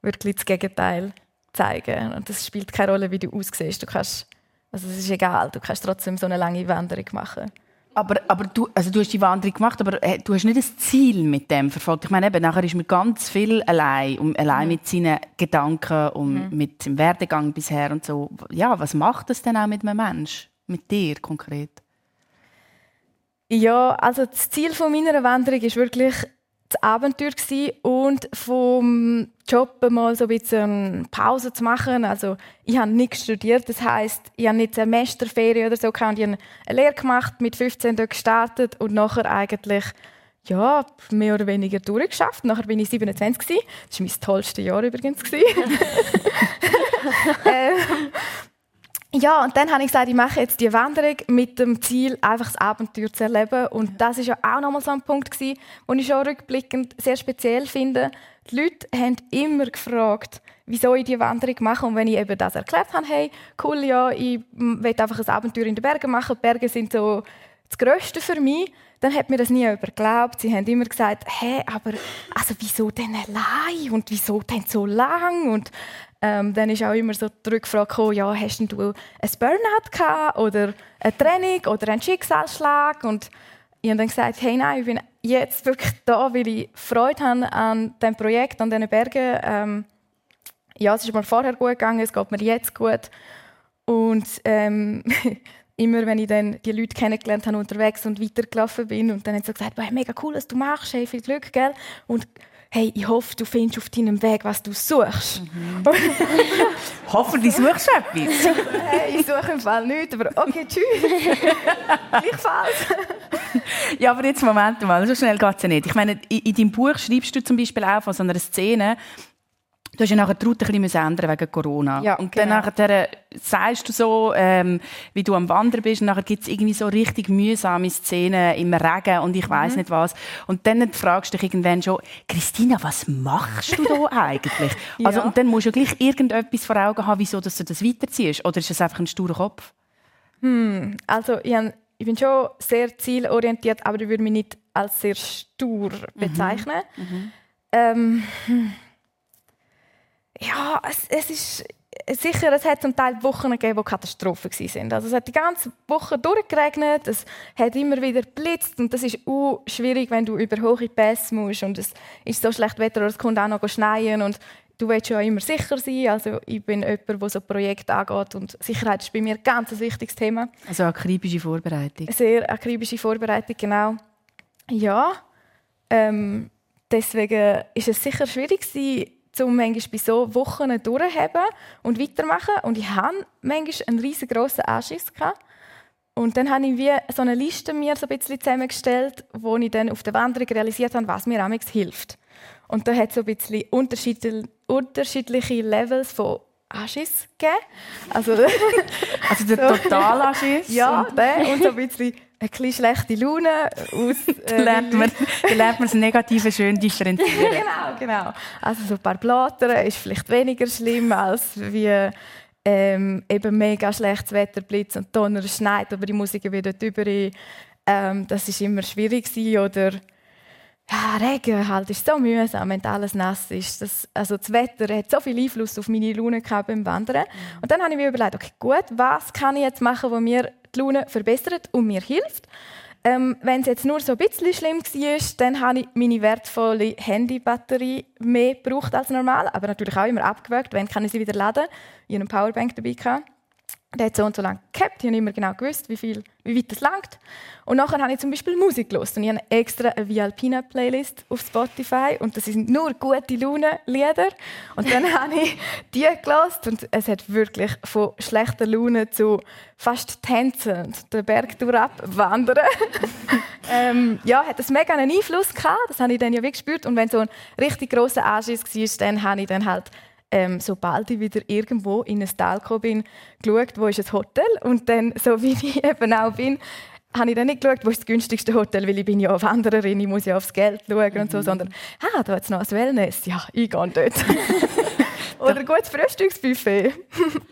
wirklich das Gegenteil zeigen. Und das spielt keine Rolle, wie du aussiehst. Du kannst, also es ist egal, du kannst trotzdem so eine lange Wanderung machen. Aber, aber du, also du hast die Wanderung gemacht, aber äh, du hast nicht ein Ziel mit dem verfolgt. Ich meine, eben, nachher ist man ganz viel allein, um, allein mhm. mit seinen Gedanken und mhm. mit dem Werdegang bisher und so. Ja, was macht das denn auch mit einem Menschen, mit dir konkret? Ja, also das Ziel von meiner Wanderung ist wirklich das Abenteuer gewesen und vom Job mal so ein bisschen Pause zu machen. Also ich habe nicht studiert, das heißt, ich habe nicht Semesterferien oder so gehabt. Ich habe eine Lehre gemacht, mit 15 dort gestartet und nachher eigentlich ja, mehr oder weniger durchgeschafft. Nachher bin ich 27 gewesen. Das war mein tollstes Jahr übrigens. ähm, ja, und dann habe ich gesagt, ich mache jetzt die Wanderung mit dem Ziel, einfach das Abenteuer zu erleben. Und das ist ja auch nochmal so ein Punkt gewesen, den ich schon rückblickend sehr speziell finde. Die Leute haben immer gefragt, wieso ich diese Wanderung mache. Und wenn ich eben das erklärt habe, hey, cool, ja, ich will einfach ein Abenteuer in den Bergen machen. Die Berge sind so das Größte für mich. Dann hat mir das nie jemand geglaubt. Sie haben immer gesagt, hey, aber also wieso denn allein und wieso denn so lang? Und ähm, dann ist auch immer so die Rückfrage ja, hast du ein Burnout gehabt oder ein Training oder einen Schicksalsschlag? Und ich habe dann gesagt, hey, nein, ich bin jetzt wirklich da, weil ich Freude habe an diesem Projekt, an diesen Bergen. Ähm, ja, es ist mir vorher gut gegangen, es geht mir jetzt gut. Und ähm, immer, wenn ich dann die Leute kennengelernt habe unterwegs und weitergelaufen bin und dann haben sie gesagt, hey, mega cool, was du machst, hey, viel Glück, gell? Und hey, ich hoffe, du findest auf deinem Weg, was du suchst. Mhm. Hoffentlich suchst du etwas. hey, ich suche im Fall nichts, aber okay, tschüss. Gleichfalls. ja, aber jetzt Moment mal, so schnell geht es ja nicht. Ich meine, in, in deinem Buch schreibst du zum Beispiel auch von so einer Szene, Du hast ja nachher die Route ein bisschen ändern wegen Corona. Ja, und genau. dann nachher sagst du so, ähm, wie du am Wandern bist, und nachher gibt es irgendwie so richtig mühsame Szenen im Regen und ich weiß mhm. nicht was. Und dann fragst du dich irgendwann schon, Christina, was machst du da eigentlich? ja. Also, und dann musst du gleich irgendetwas vor Augen haben, wieso dass du das weiterziehst. Oder ist das einfach ein sturer Kopf? Hm, also ich, ich bin schon sehr zielorientiert, aber ich würde mich nicht als sehr stur mhm. bezeichnen. Mhm. Ähm, hm ja, es, es ist sicher, es hat zum Teil Wochen gegeben, die Katastrophen waren. Also es hat die ganze Woche durchgeregnet, es hat immer wieder blitzt und das ist auch schwierig, wenn du über hohe Pässe musst und es ist so schlecht Wetter oder es kommt auch noch schneien und du willst ja immer sicher sein. Also ich bin jemand, der so Projekte angeht und Sicherheit ist bei mir ein ganz wichtiges Thema. Also akribische Vorbereitung. Sehr akribische Vorbereitung, genau. Ja, ähm, deswegen ist es sicher schwierig gewesen, um manchmal bei so Wochen durchzuheben und weitermachen. Und ich hatte manchmal einen riesengroßen Anschiss. Und dann habe ich wie so eine Liste mir so ein bisschen zusammengestellt, wo ich dann auf der Wanderung realisiert habe, was mir amigs hilft. Und da hat es so ein bisschen unterschiedliche Levels von Anschiss gegeben. Also, also der so. Totalanschiss? ja, der und so ein bisschen eine bisschen schlechte Laune aus. Äh, lernt man, lernt man das Negative schön differenzieren. genau, genau. Also so ein paar Blattern ist vielleicht weniger schlimm als wie ähm, eben mega schlechtes Wetter, Blitz und Donner, schneit, aber die Musik wieder drüber. Ähm, das ist immer schwierig oder ja, Regen halt ist so mühsam, wenn alles nass ist. Das, also das Wetter hat so viel Einfluss auf meine Laune gehabt beim Wandern. Und dann habe ich mir überlegt, okay, gut, was kann ich jetzt machen, was mir die Laune verbessert und mir hilft? Ähm, wenn es jetzt nur so ein bisschen schlimm war, dann habe ich meine wertvolle Handybatterie mehr gebraucht als normal, aber natürlich auch immer abgewögt, wenn kann ich sie wieder laden. Ich hatte eine Powerbank dabei. Gehabt. Der hat so und so lange gehabt. Ich habe immer genau gewusst, wie, viel, wie weit das langt. Und nachher habe ich zum Beispiel Musik gelost und ich habe extra eine Vialpina Playlist auf Spotify und das sind nur gute Laune Lieder. Und dann habe ich die gelost und es hat wirklich von schlechter Laune zu fast tänzend den Berg durchab wandern. ähm, ja, hat das mega einen Einfluss gehabt. Das habe ich dann ja wirklich gespürt. Und wenn so ein richtig grosser Anschiss war, dann habe ich dann halt ähm, sobald ich wieder irgendwo in ein Tal gekommen bin, geschaut, wo ist ein Hotel und dann, so wie ich eben auch bin, habe ich dann nicht geschaut, wo ist das günstigste Hotel, weil ich bin ja Wandererin, ich muss ja aufs Geld schauen und so, mhm. sondern, ah, da hat es noch ein Wellness, ja, ich gehe dort. Oder ein gutes Frühstücksbuffet.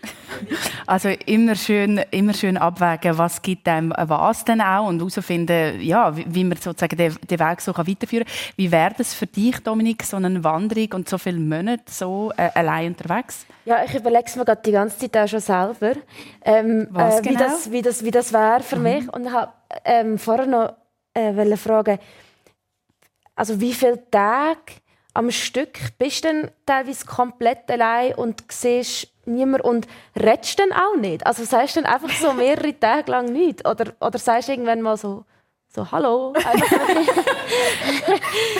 also immer schön, immer schön abwägen, was gibt einem was denn auch und herausfinden, ja, wie, wie man sozusagen den, den Weg so weiterführen kann. Wie wäre das für dich, Dominik, so eine Wanderung und so viele Monate so äh, allein unterwegs? Ja, ich überlege es mir gerade die ganze Zeit auch schon selber, ähm, was äh, wie, genau? das, wie, das, wie das wäre für mhm. mich. Und ich habe ähm, vorher noch äh, fragen, also wie viele Tage am Stück bist du dann teilweise komplett allein und siehst niemand und redest dann auch nicht. Also sagst du dann einfach so mehrere Tage lang nichts oder, oder sagst du irgendwann mal so, so «Hallo»,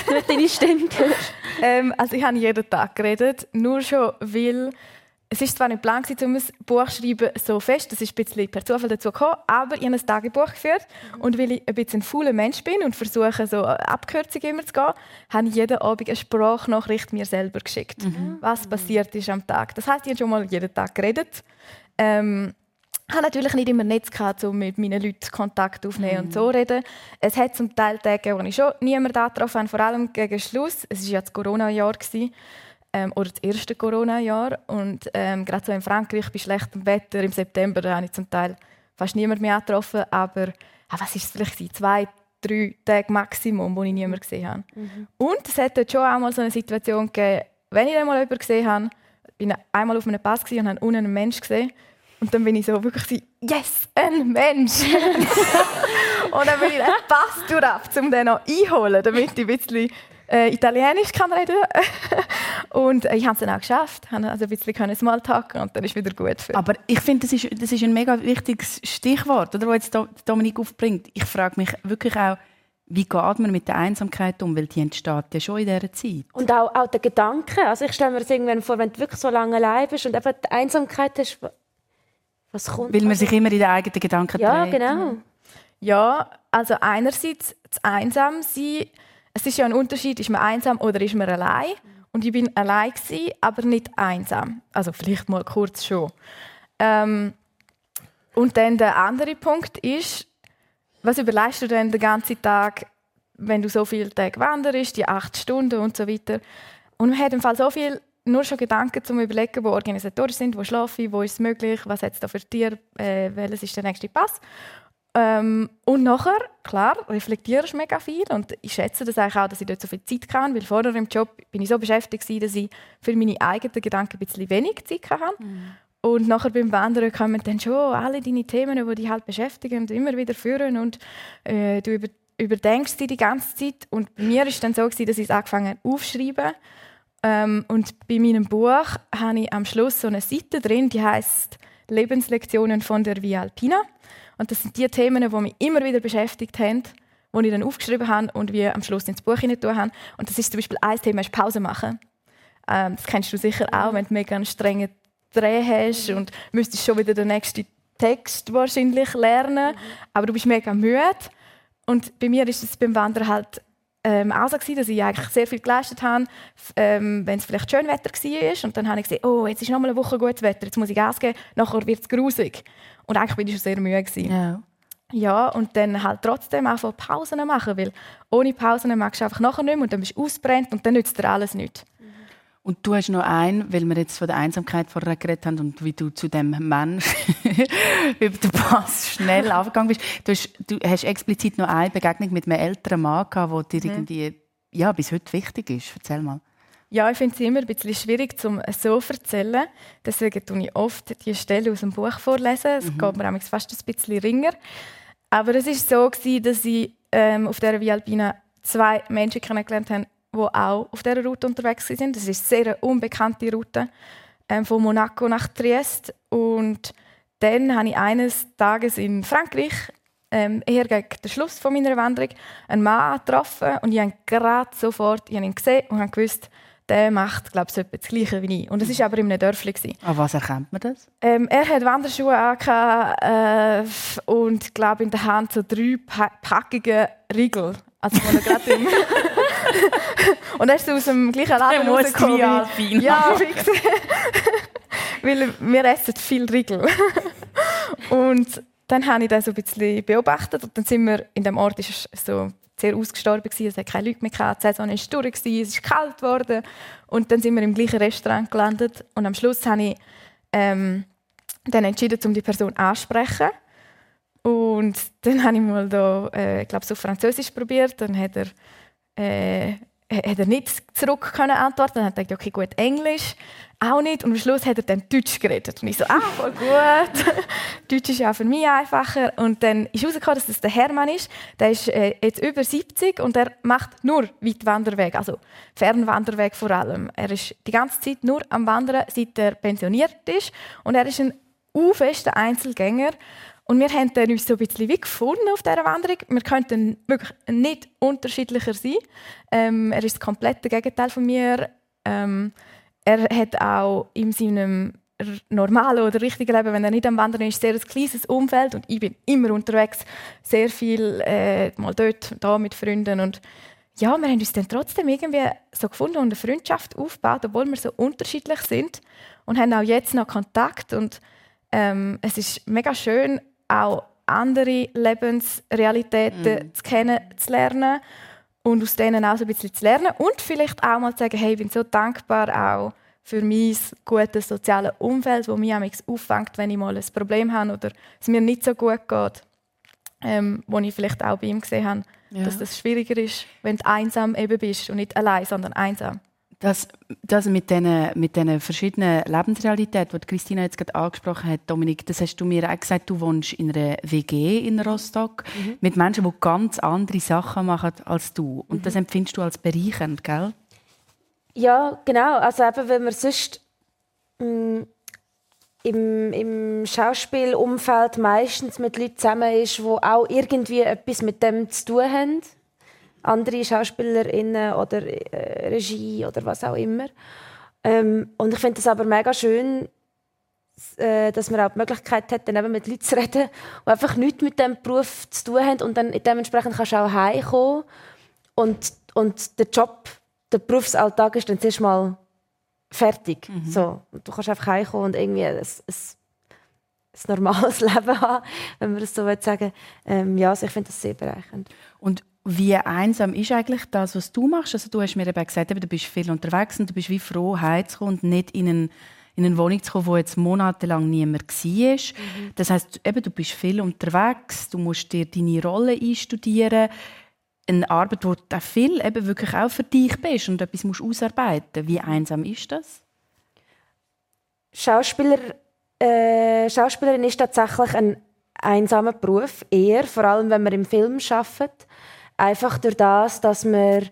damit deine Stimme hörst. Ähm, also ich habe jeden Tag geredet, nur schon, weil es ist zwar nicht plan, um ein Buch zu schreiben, so fest, das ist ein bisschen per Zufall dazu gekommen, aber ich habe ein Tagebuch geführt und weil ich ein bisschen ein fauler Mensch bin und versuche, so Abkürzungen immer zu gehen, habe ich jeden Abend eine Sprachnachricht mir selber geschickt, mhm. was passiert ist am Tag. Das heißt, ich habe schon mal jeden Tag geredet. Ähm, ich habe natürlich nicht immer Netz gehabt, um mit meinen Leuten Kontakt aufzunehmen mhm. und so reden. Es hat zum Teil Tage, wo ich schon niemanden angetroffen habe, vor allem gegen Schluss. Es war ja das Corona-Jahr ähm, oder das erste Corona-Jahr. Und ähm, gerade so in Frankreich bei schlechtem Wetter im September da habe ich zum Teil fast niemand mehr getroffen. Aber ah, was ist es vielleicht zwei, drei Tage Maximum, wo ich niemanden gesehen habe. Mhm. Und es hat dort schon einmal so eine Situation gegeben, wenn ich einmal jemanden gesehen habe, bin einmal auf einem Pass und habe unten einen Menschen gesehen. Und dann bin ich so wirklich so, yes, ein Mensch! und dann bin ich den Pass durch, um den noch einholen, damit ich ein bisschen äh, Italienisch kann reden. und äh, ich habe es dann auch geschafft. Ich also ein bisschen Smalltalken und dann ist wieder gut. Für. Aber ich finde, das ist, das ist ein mega wichtiges Stichwort, oder, das jetzt Dominik aufbringt. Ich frage mich wirklich auch, wie geht man mit der Einsamkeit um? Weil die entsteht ja schon in dieser Zeit. Und auch, auch der Gedanke. Also ich stelle mir das irgendwann vor, wenn du wirklich so lange allein bist und einfach die Einsamkeit hast, was kommt? Weil man also, sich immer in den eigenen Gedanken Ja, dreht. genau. Ja, also einerseits das Einsamsein es ist ja ein Unterschied, ist man einsam oder ist man allein. Und ich bin allein gewesen, aber nicht einsam. Also vielleicht mal kurz schon. Ähm, und dann der andere Punkt ist, was überleist du denn den ganzen Tag, wenn du so viele Tage wanderst, die acht Stunden und so weiter. Und man hat im Fall so viel nur schon Gedanken zum Überlegen, wo Organisatoren sind, wo schlafe ich, wo ist es möglich, was hat es da für Tier, äh, welches ist der nächste Pass. Ähm, und nachher, klar, reflektierst du mega viel und ich schätze das eigentlich auch, dass ich dort so viel Zeit kann, weil vorher im Job bin ich so beschäftigt gewesen, dass ich für meine eigenen Gedanken ein bisschen wenig Zeit hatte. Mhm. Und nachher beim Wandern kommen dann schon alle deine Themen, die dich halt beschäftigen und immer wieder führen und äh, du über, überdenkst die die ganze Zeit. Und bei mir war es dann so, gewesen, dass ich es angefangen habe aufschreiben. Ähm, und bei meinem Buch habe ich am Schluss so eine Seite drin, die heißt Lebenslektionen von der Via Alpina. Und das sind die Themen, die mich immer wieder beschäftigt haben, die ich dann aufgeschrieben habe und wir am Schluss ins Buch hinein haben. Und das ist zum Beispiel ein Thema, ist Pause machen. Ähm, das kennst du sicher auch, wenn du mega einen strengen Dreh hast und müsstest schon wieder den nächsten Text wahrscheinlich lernen, aber du bist mega müde. Und bei mir ist es beim Wandern halt ähm, auch so gewesen, dass ich eigentlich sehr viel geleistet habe, ähm, wenn es vielleicht schön Wetter war. Und dann habe ich gesehen, oh, jetzt ist noch mal eine Woche gutes Wetter, jetzt muss ich Gas geben, nachher wird es grusig. Und eigentlich bin ich schon sehr müde. Gewesen. Ja. Ja, und dann halt trotzdem einfach Pausen machen, weil ohne Pausen machst du einfach nachher nicht mehr und dann bist du ausbrennt und dann nützt dir alles nichts. Und du hast noch einen, weil wir jetzt von der Einsamkeit vorher geredet haben und wie du zu dem Mensch über den Pass schnell aufgegangen bist. Du hast, du hast explizit noch eine Begegnung mit einem älteren Mann gehabt, der dir mhm. irgendwie ja, bis heute wichtig ist. Erzähl mal. Ja, ich finde es immer ein bisschen schwierig, um es so zu erzählen. Deswegen tue ich oft die Stelle aus dem Buch vorlesen. Es mhm. geht mir fast ein bisschen ringer. Aber es war so, dass ich ähm, auf der Via Alpina zwei Menschen kennengelernt habe, die auch auf dieser Route unterwegs sind. Das ist eine sehr unbekannte Route ähm, von Monaco nach Triest. Und dann habe ich eines Tages in Frankreich, ähm, eher gegen den Schluss von meiner Wanderung, einen Mann getroffen und ich habe gerade sofort ich habe ihn gesehen und habe gewusst, der macht, glaube ich, das Gleiche wie ich. Und es war aber in einem Dörfli. An was erkennt man das? Ähm, er hat Wanderschuhe an äh, und glaube in der Hand so drei pa packige Riegel. Also von gerade im und er ist so aus dem gleichen Laden rausgekommen. Ja, fix. Weil wir essen viel Riegel. und dann habe ich das so ein bisschen beobachtet und dann sind wir in dem Ort ist so sehr ausgestorben gewesen. Es hat keine Leute mehr gehabt. Die Saison war durch, es ist kalt geworden. Und dann sind wir im gleichen Restaurant gelandet. Und am Schluss habe ich ähm, dann entschieden, um die Person anzusprechen. Und dann habe ich mal da, äh, ich glaube, so Französisch probiert. Dann hat er, äh, hat er nicht zurück können antworten. Dann hat er gesagt, okay, gut, Englisch auch nicht. Und am Schluss hat er dann Deutsch geredet. Und ich so, ah, voll gut. Deutsch ist ja für mich einfacher. Und dann ist herausgekommen, dass das der Hermann ist. Der ist äh, jetzt über 70 und er macht nur Weitwanderweg, also Fernwanderweg vor allem. Er ist die ganze Zeit nur am Wandern, seit er pensioniert ist. Und er ist ein fester Einzelgänger. Und wir haben dann uns so ein bisschen wie gefunden auf dieser Wanderung. Wir könnten wirklich nicht unterschiedlicher sein. Ähm, er ist das komplette Gegenteil von mir. Ähm, er hat auch in seinem normalen oder richtigen Leben, wenn er nicht am Wandern ist, sehr ein kleines Umfeld und ich bin immer unterwegs, sehr viel äh, mal dort, da mit Freunden und ja, wir haben uns dann trotzdem irgendwie so gefunden und eine Freundschaft aufgebaut, obwohl wir so unterschiedlich sind und haben auch jetzt noch Kontakt und ähm, es ist mega schön, auch andere Lebensrealitäten mm. zu kennenzulernen und aus denen auch so ein bisschen zu lernen und vielleicht auch mal zu sagen, hey, ich bin so dankbar auch für mein gutes soziales Umfeld, das mich auffängt, wenn ich mal ein Problem habe oder es mir nicht so gut geht. Ähm, wo ich vielleicht auch bei ihm gesehen habe, ja. dass das schwieriger ist, wenn du einsam eben bist und nicht allein, sondern einsam. Das, das mit diesen mit den verschiedenen Lebensrealitäten, die Christina jetzt gerade angesprochen hat, Dominik, das hast du mir auch gesagt, du wohnst in einer WG in Rostock mhm. mit Menschen, die ganz andere Sachen machen als du. Und mhm. das empfindest du als bereichernd, gell? Ja, genau. Also eben, wenn man sonst mh, mm, im, im Schauspielumfeld meistens mit Leuten zusammen ist, die auch irgendwie etwas mit dem zu tun haben andere SchauspielerInnen oder äh, Regie oder was auch immer. Ähm, und ich finde es aber mega schön, äh, dass man auch die Möglichkeit hat, dann eben mit Leuten zu reden, die einfach nichts mit dem Beruf zu tun haben und dann dementsprechend kannst du auch heimkommen und, und der Job, der Berufsalltag ist dann zuerst mal fertig. Mhm. So, und du kannst einfach heimkommen und irgendwie ein, ein, ein normales Leben haben, wenn man das so sagen ähm, Ja, also ich finde das sehr bereichernd. Und wie einsam ist eigentlich das, was du machst? Also du hast mir eben gesagt, du bist viel unterwegs und du bist wie froh, heimzukommen und nicht in, einen, in eine Wohnung zu kommen, wo jetzt monatelang niemand war. Mhm. Das heißt, eben, du bist viel unterwegs, du musst dir deine Rolle einstudieren. Eine Arbeit, wo du viel eben wirklich auch für dich bist und etwas musst ausarbeiten Wie einsam ist das? Schauspieler, äh, Schauspielerin ist tatsächlich ein einsamer Beruf, eher, vor allem wenn man im Film arbeitet. Einfach durch das, dass man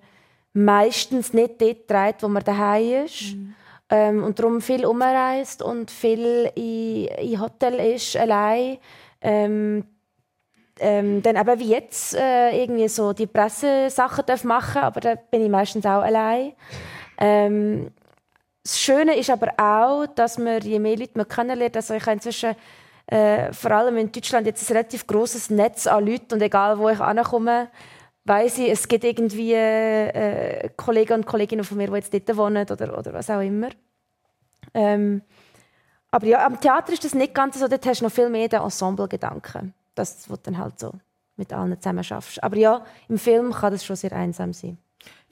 meistens nicht dort trägt, wo man daheim ist. Mhm. Ähm, und darum viel umreist und viel in, in Hotel ist, allein. Ähm, ähm, dann eben wie jetzt äh, irgendwie so die Pressesachen machen aber da bin ich meistens auch allein. Ähm, das Schöne ist aber auch, dass man je mehr Leute man kennenlernt, also ich habe inzwischen äh, vor allem in Deutschland jetzt ein relativ großes Netz an Leuten und egal wo ich ankomme, weiß ich, es gibt irgendwie äh, Kollegen und Kolleginnen von mir, die jetzt dort wohnen oder, oder was auch immer. Ähm, aber ja, am Theater ist das nicht ganz so, dort hast du noch viel mehr den Ensemble-Gedanken. Das, was dann halt so mit allen zusammen schaffst. Aber ja, im Film kann das schon sehr einsam sein.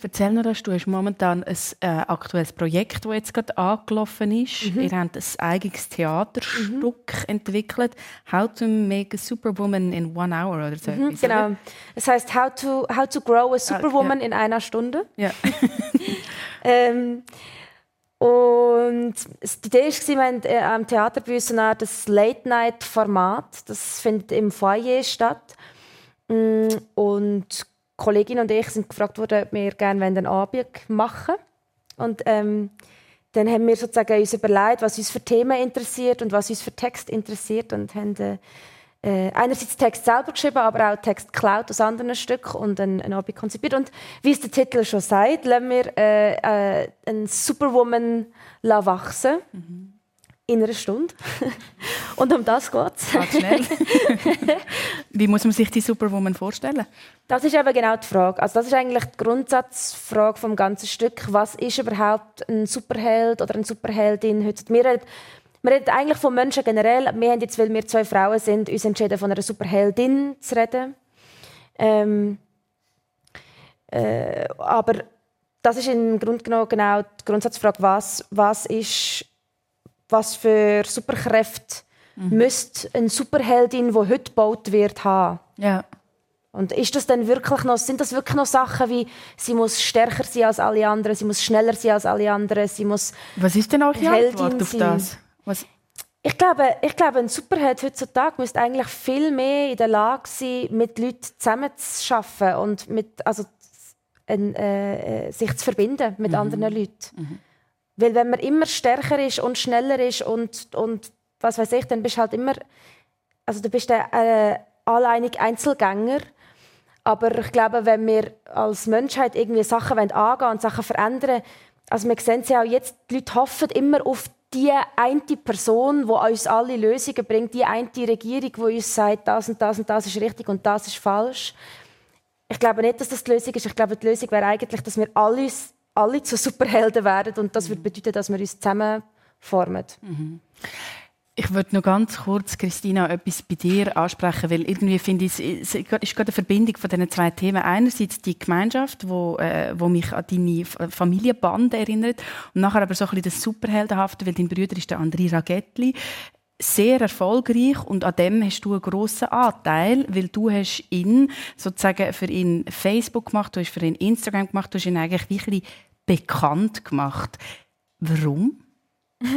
Erzähl mir das, du hast momentan ein äh, aktuelles Projekt, das jetzt gerade angelaufen ist. Mhm. Ihr habt ein eigenes Theaterstück mhm. entwickelt. How to make a superwoman in one hour oder so. Mhm, genau. Es heißt How to, how to grow a superwoman ah, ja. in einer Stunde. Ja. ähm, und die Idee war, wir haben äh, am Theater bei uns eine das Late-Night-Format. Das findet im Foyer statt. Mm, und Kollegin und ich sind gefragt worden, ob wir gerne einen Abend machen Und ähm, dann haben wir sozusagen uns überlegt, was uns für Themen interessiert und was uns für Text interessiert und haben äh, äh, einerseits Text selber geschrieben, aber auch Text geklaut aus anderen Stücken und ein, ein Hobby konzipiert. Und wie es der Titel schon sagt, lassen wir äh, äh, eine Superwoman wachsen. Mhm. In einer Stunde. und um das geht es. schnell. wie muss man sich die Superwoman vorstellen? Das ist eben genau die Frage. Also das ist eigentlich die Grundsatzfrage vom ganzen Stück. Was ist überhaupt ein Superheld oder eine Superheldin heute? Wir wir reden eigentlich von Menschen generell. Wir haben jetzt, weil wir zwei Frauen sind, uns entschieden, von einer Superheldin zu reden. Ähm, äh, aber das ist im Grunde genommen genau die Grundsatzfrage, was, was ist, was für Superkräfte mhm. müsste eine Superheldin, die heute gebaut wird, haben. Ja. Und ist das denn wirklich noch, sind das wirklich noch Sachen wie, sie muss stärker sein als alle anderen, sie muss schneller sein als alle anderen, sie muss Was ist denn auch die Antwort auf das? Was? Ich glaube, ich glaube, ein Superheld heutzutage müsste eigentlich viel mehr in der Lage sein, mit Leuten zusammenzuarbeiten und mit, also, äh, äh, sich zu verbinden mit mhm. anderen Leuten. Mhm. Weil wenn man immer stärker ist und schneller ist und, und was weiß ich, dann bist du halt immer, also du bist der äh, alleinig Einzelgänger. Aber ich glaube, wenn wir als Menschheit irgendwie Sachen angehen und Sachen verändern, also wir sehen es ja auch jetzt, die Leute hoffen immer auf die eine Person, die uns alle Lösungen bringt, die eine Regierung, die uns sagt, das und das und das ist richtig und das ist falsch. Ich glaube nicht, dass das die Lösung ist. Ich glaube, die Lösung wäre eigentlich, dass wir alle, alle zu Superhelden werden und das würde bedeuten, dass wir uns zusammen formen. Mhm. Ich würde noch ganz kurz, Christina, etwas bei dir ansprechen, weil irgendwie finde ich, es ist gerade eine Verbindung von diesen zwei Themen. Einerseits die Gemeinschaft, wo, äh, wo mich an deine Familienband erinnert, und nachher aber so ein bisschen das Superheldenhafte, weil dein Bruder ist der André Ragettli sehr erfolgreich und an dem hast du einen grossen Anteil, weil du hast ihn sozusagen für ihn Facebook gemacht, du hast für ihn Instagram gemacht, du hast ihn eigentlich wirklich bekannt gemacht. Warum?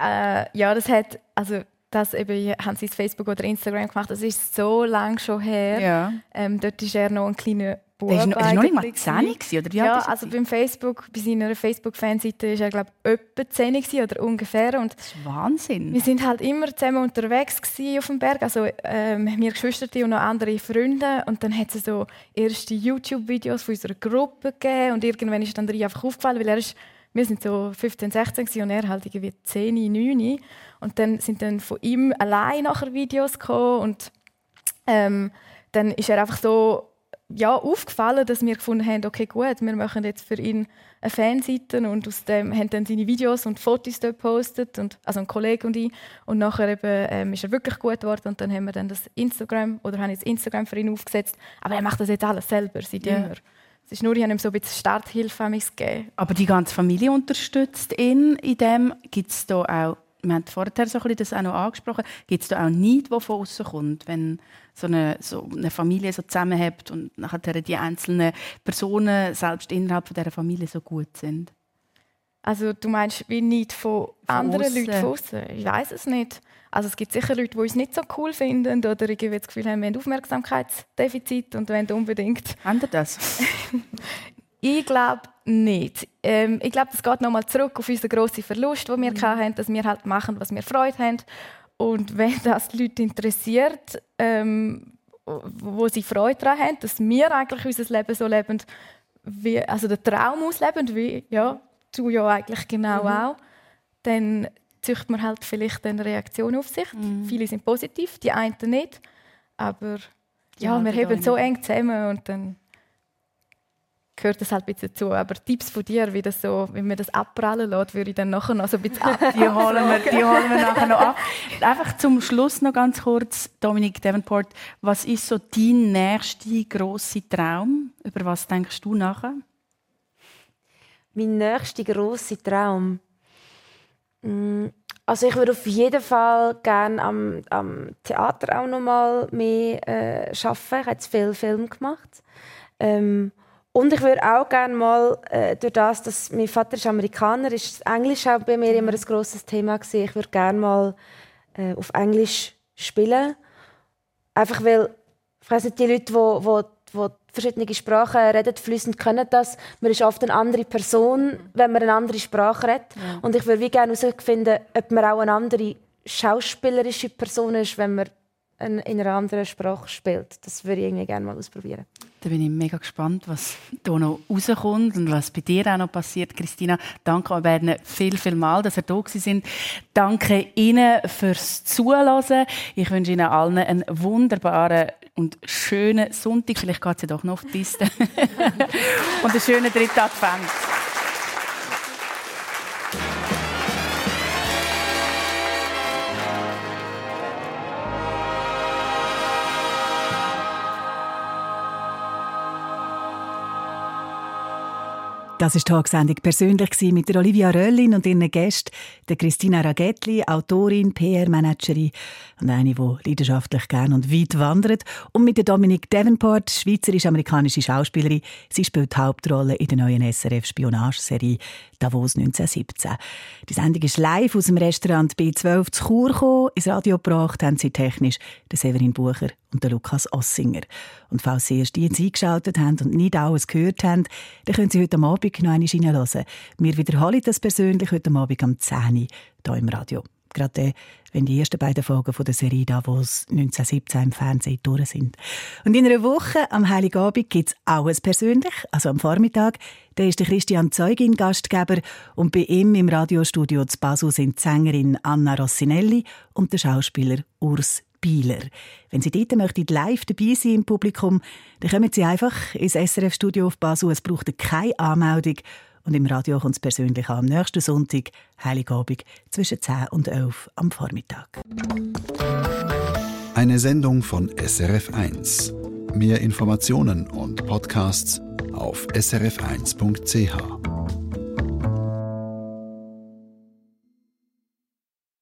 äh, ja, das hat, also das eben, haben sie es Facebook oder Instagram gemacht, das ist so lange schon her. Ja. Ähm, dort ist er noch ein kleiner Bub. Er war noch, nicht mal 10 oder wie Ja, also beim Facebook, bei seiner Facebook-Fanseite war er glaube ich etwa 10 oder ungefähr. Und das ist Wahnsinn. Wir sind halt immer zusammen unterwegs auf dem Berg, also ähm, wir Geschwister und noch andere Freunde. Und dann hat es so erste YouTube-Videos von unserer Gruppe gegeben und irgendwann ist dann einfach aufgefallen, weil er ist wir sind so 15, 16 und er halt irgendwie 10, 9. Und dann sind dann von ihm allein nachher Videos gekommen und ähm, dann ist er einfach so ja, aufgefallen, dass wir gefunden haben, okay gut, wir machen jetzt für ihn eine Fanseite und aus dem haben dann seine Videos und Fotos dort gepostet und also ein Kollege und ich und nachher eben, ähm, ist er wirklich gut geworden und dann haben wir dann das Instagram oder haben jetzt Instagram für ihn aufgesetzt, aber er macht das jetzt alles selber seit yeah. immer. Es ist nur, ich habe ihm so ein bisschen Starthilfe gegeben. Aber die ganze Familie unterstützt ihn in dem. Gibt es da auch, wir haben vorher so ein das auch noch angesprochen, gibt es da auch nichts, was von außen kommt, wenn so eine, so eine Familie so zusammenhält und nachher die einzelnen Personen selbst innerhalb von dieser Familie so gut sind? Also du meinst wie nicht von, von anderen Leuten von außen? Ich weiß es nicht. Also es gibt sicher Leute, die uns nicht so cool finden oder irgendwie das Gefühl haben, wir haben Aufmerksamkeitsdefizit und wollen unbedingt... Ändert das? ich glaube nicht. Ähm, ich glaube, das geht nochmal zurück auf unseren grossen Verlust, den wir mhm. hatten, dass wir halt machen, was wir Freude haben. Und wenn das die Leute interessiert, ähm, wo sie Freude daran haben, dass wir eigentlich unser Leben so leben, wie, also den Traum ausleben, wie ja, du ja eigentlich genau mhm. auch, dann züchtet man halt vielleicht eine Reaktion auf sich. Mhm. Viele sind positiv, die einen nicht. Aber ja, ja wir heben so eng zusammen und dann gehört das halt ein bisschen dazu. Aber Tipps von dir, wie, das so, wie man das abprallen lässt, würde ich dann nachher noch so ein bisschen ab. die, holen wir, die holen wir nachher noch ab. Einfach zum Schluss noch ganz kurz, Dominik Davenport, was ist so dein nächster grosser Traum? Über was denkst du nachher? Mein nächster grosser Traum? Mm, also ich würde auf jeden Fall gerne am, am Theater auch noch mal mehr äh, arbeiten. Ich habe jetzt viel Film gemacht. Ähm, und ich würde auch gerne mal, äh, durch das, dass mein Vater ist Amerikaner ist, Englisch auch bei mir immer ein grosses Thema gewesen. Ich würde gerne mal äh, auf Englisch spielen. Einfach weil, ich weiß nicht, die Leute, die, die, die verschiedene Sprachen redet, fließend können das. Man ist oft eine andere Person, wenn man eine andere Sprache redet. Ja. Und ich würde wie gerne herausfinden, ob man auch eine andere schauspielerische Person ist, wenn man in einer anderen Sprache spielt. Das würde ich irgendwie gerne mal ausprobieren. Da bin ich mega gespannt, was hier noch rauskommt und was bei dir auch noch passiert. Christina, danke euch beiden viel, viel mal, dass ihr da sind. Danke Ihnen fürs Zuhören. Ich wünsche Ihnen allen einen wunderbaren und schönen Sonntag. Vielleicht geht es ja doch noch auf die Piste. und einen schönen dritten Advent. Das ist Tagsendung persönlich mit der Olivia Röllin und ihren Gästen, der Christina Ragettli, Autorin, PR-Managerin und eine, die leidenschaftlich gern und weit wandert. Und mit der Dominique Davenport, schweizerisch-amerikanische Schauspielerin. Sie spielt die Hauptrolle in der neuen SRF-Spionageserie Davos 1917. Die Sendung ist live aus dem Restaurant B12 zu Chur gekommen. Ins Radio gebracht haben sie technisch der Severin Bucher und der Lukas Ossinger. Und falls Sie erst jetzt eingeschaltet haben und nicht alles gehört haben, dann können Sie heute Abend noch einmal reinhören. Wir wiederholen das persönlich heute Abend am 10 Uhr hier im Radio. Gerade wenn die ersten beiden Folgen von der Serie Davos 1917 im Fernsehen durch sind. Und in einer Woche, am Heiligabend, gibt es auch persönlich, also am Vormittag. Da ist der Christian Zeugin Gastgeber und bei ihm im Radiostudio zu Basel sind die Sängerin Anna Rossinelli und der Schauspieler Urs Bieler. Wenn Sie dort möchten, live dabei sein im Publikum, dann kommen Sie einfach ins SRF-Studio auf Basel. Es braucht keine Anmeldung. Und im Radio kommt es persönlich am nächsten Sonntag, Heiligabend, zwischen 10 und 11 am Vormittag. Eine Sendung von SRF1. Mehr Informationen und Podcasts auf srf1.ch.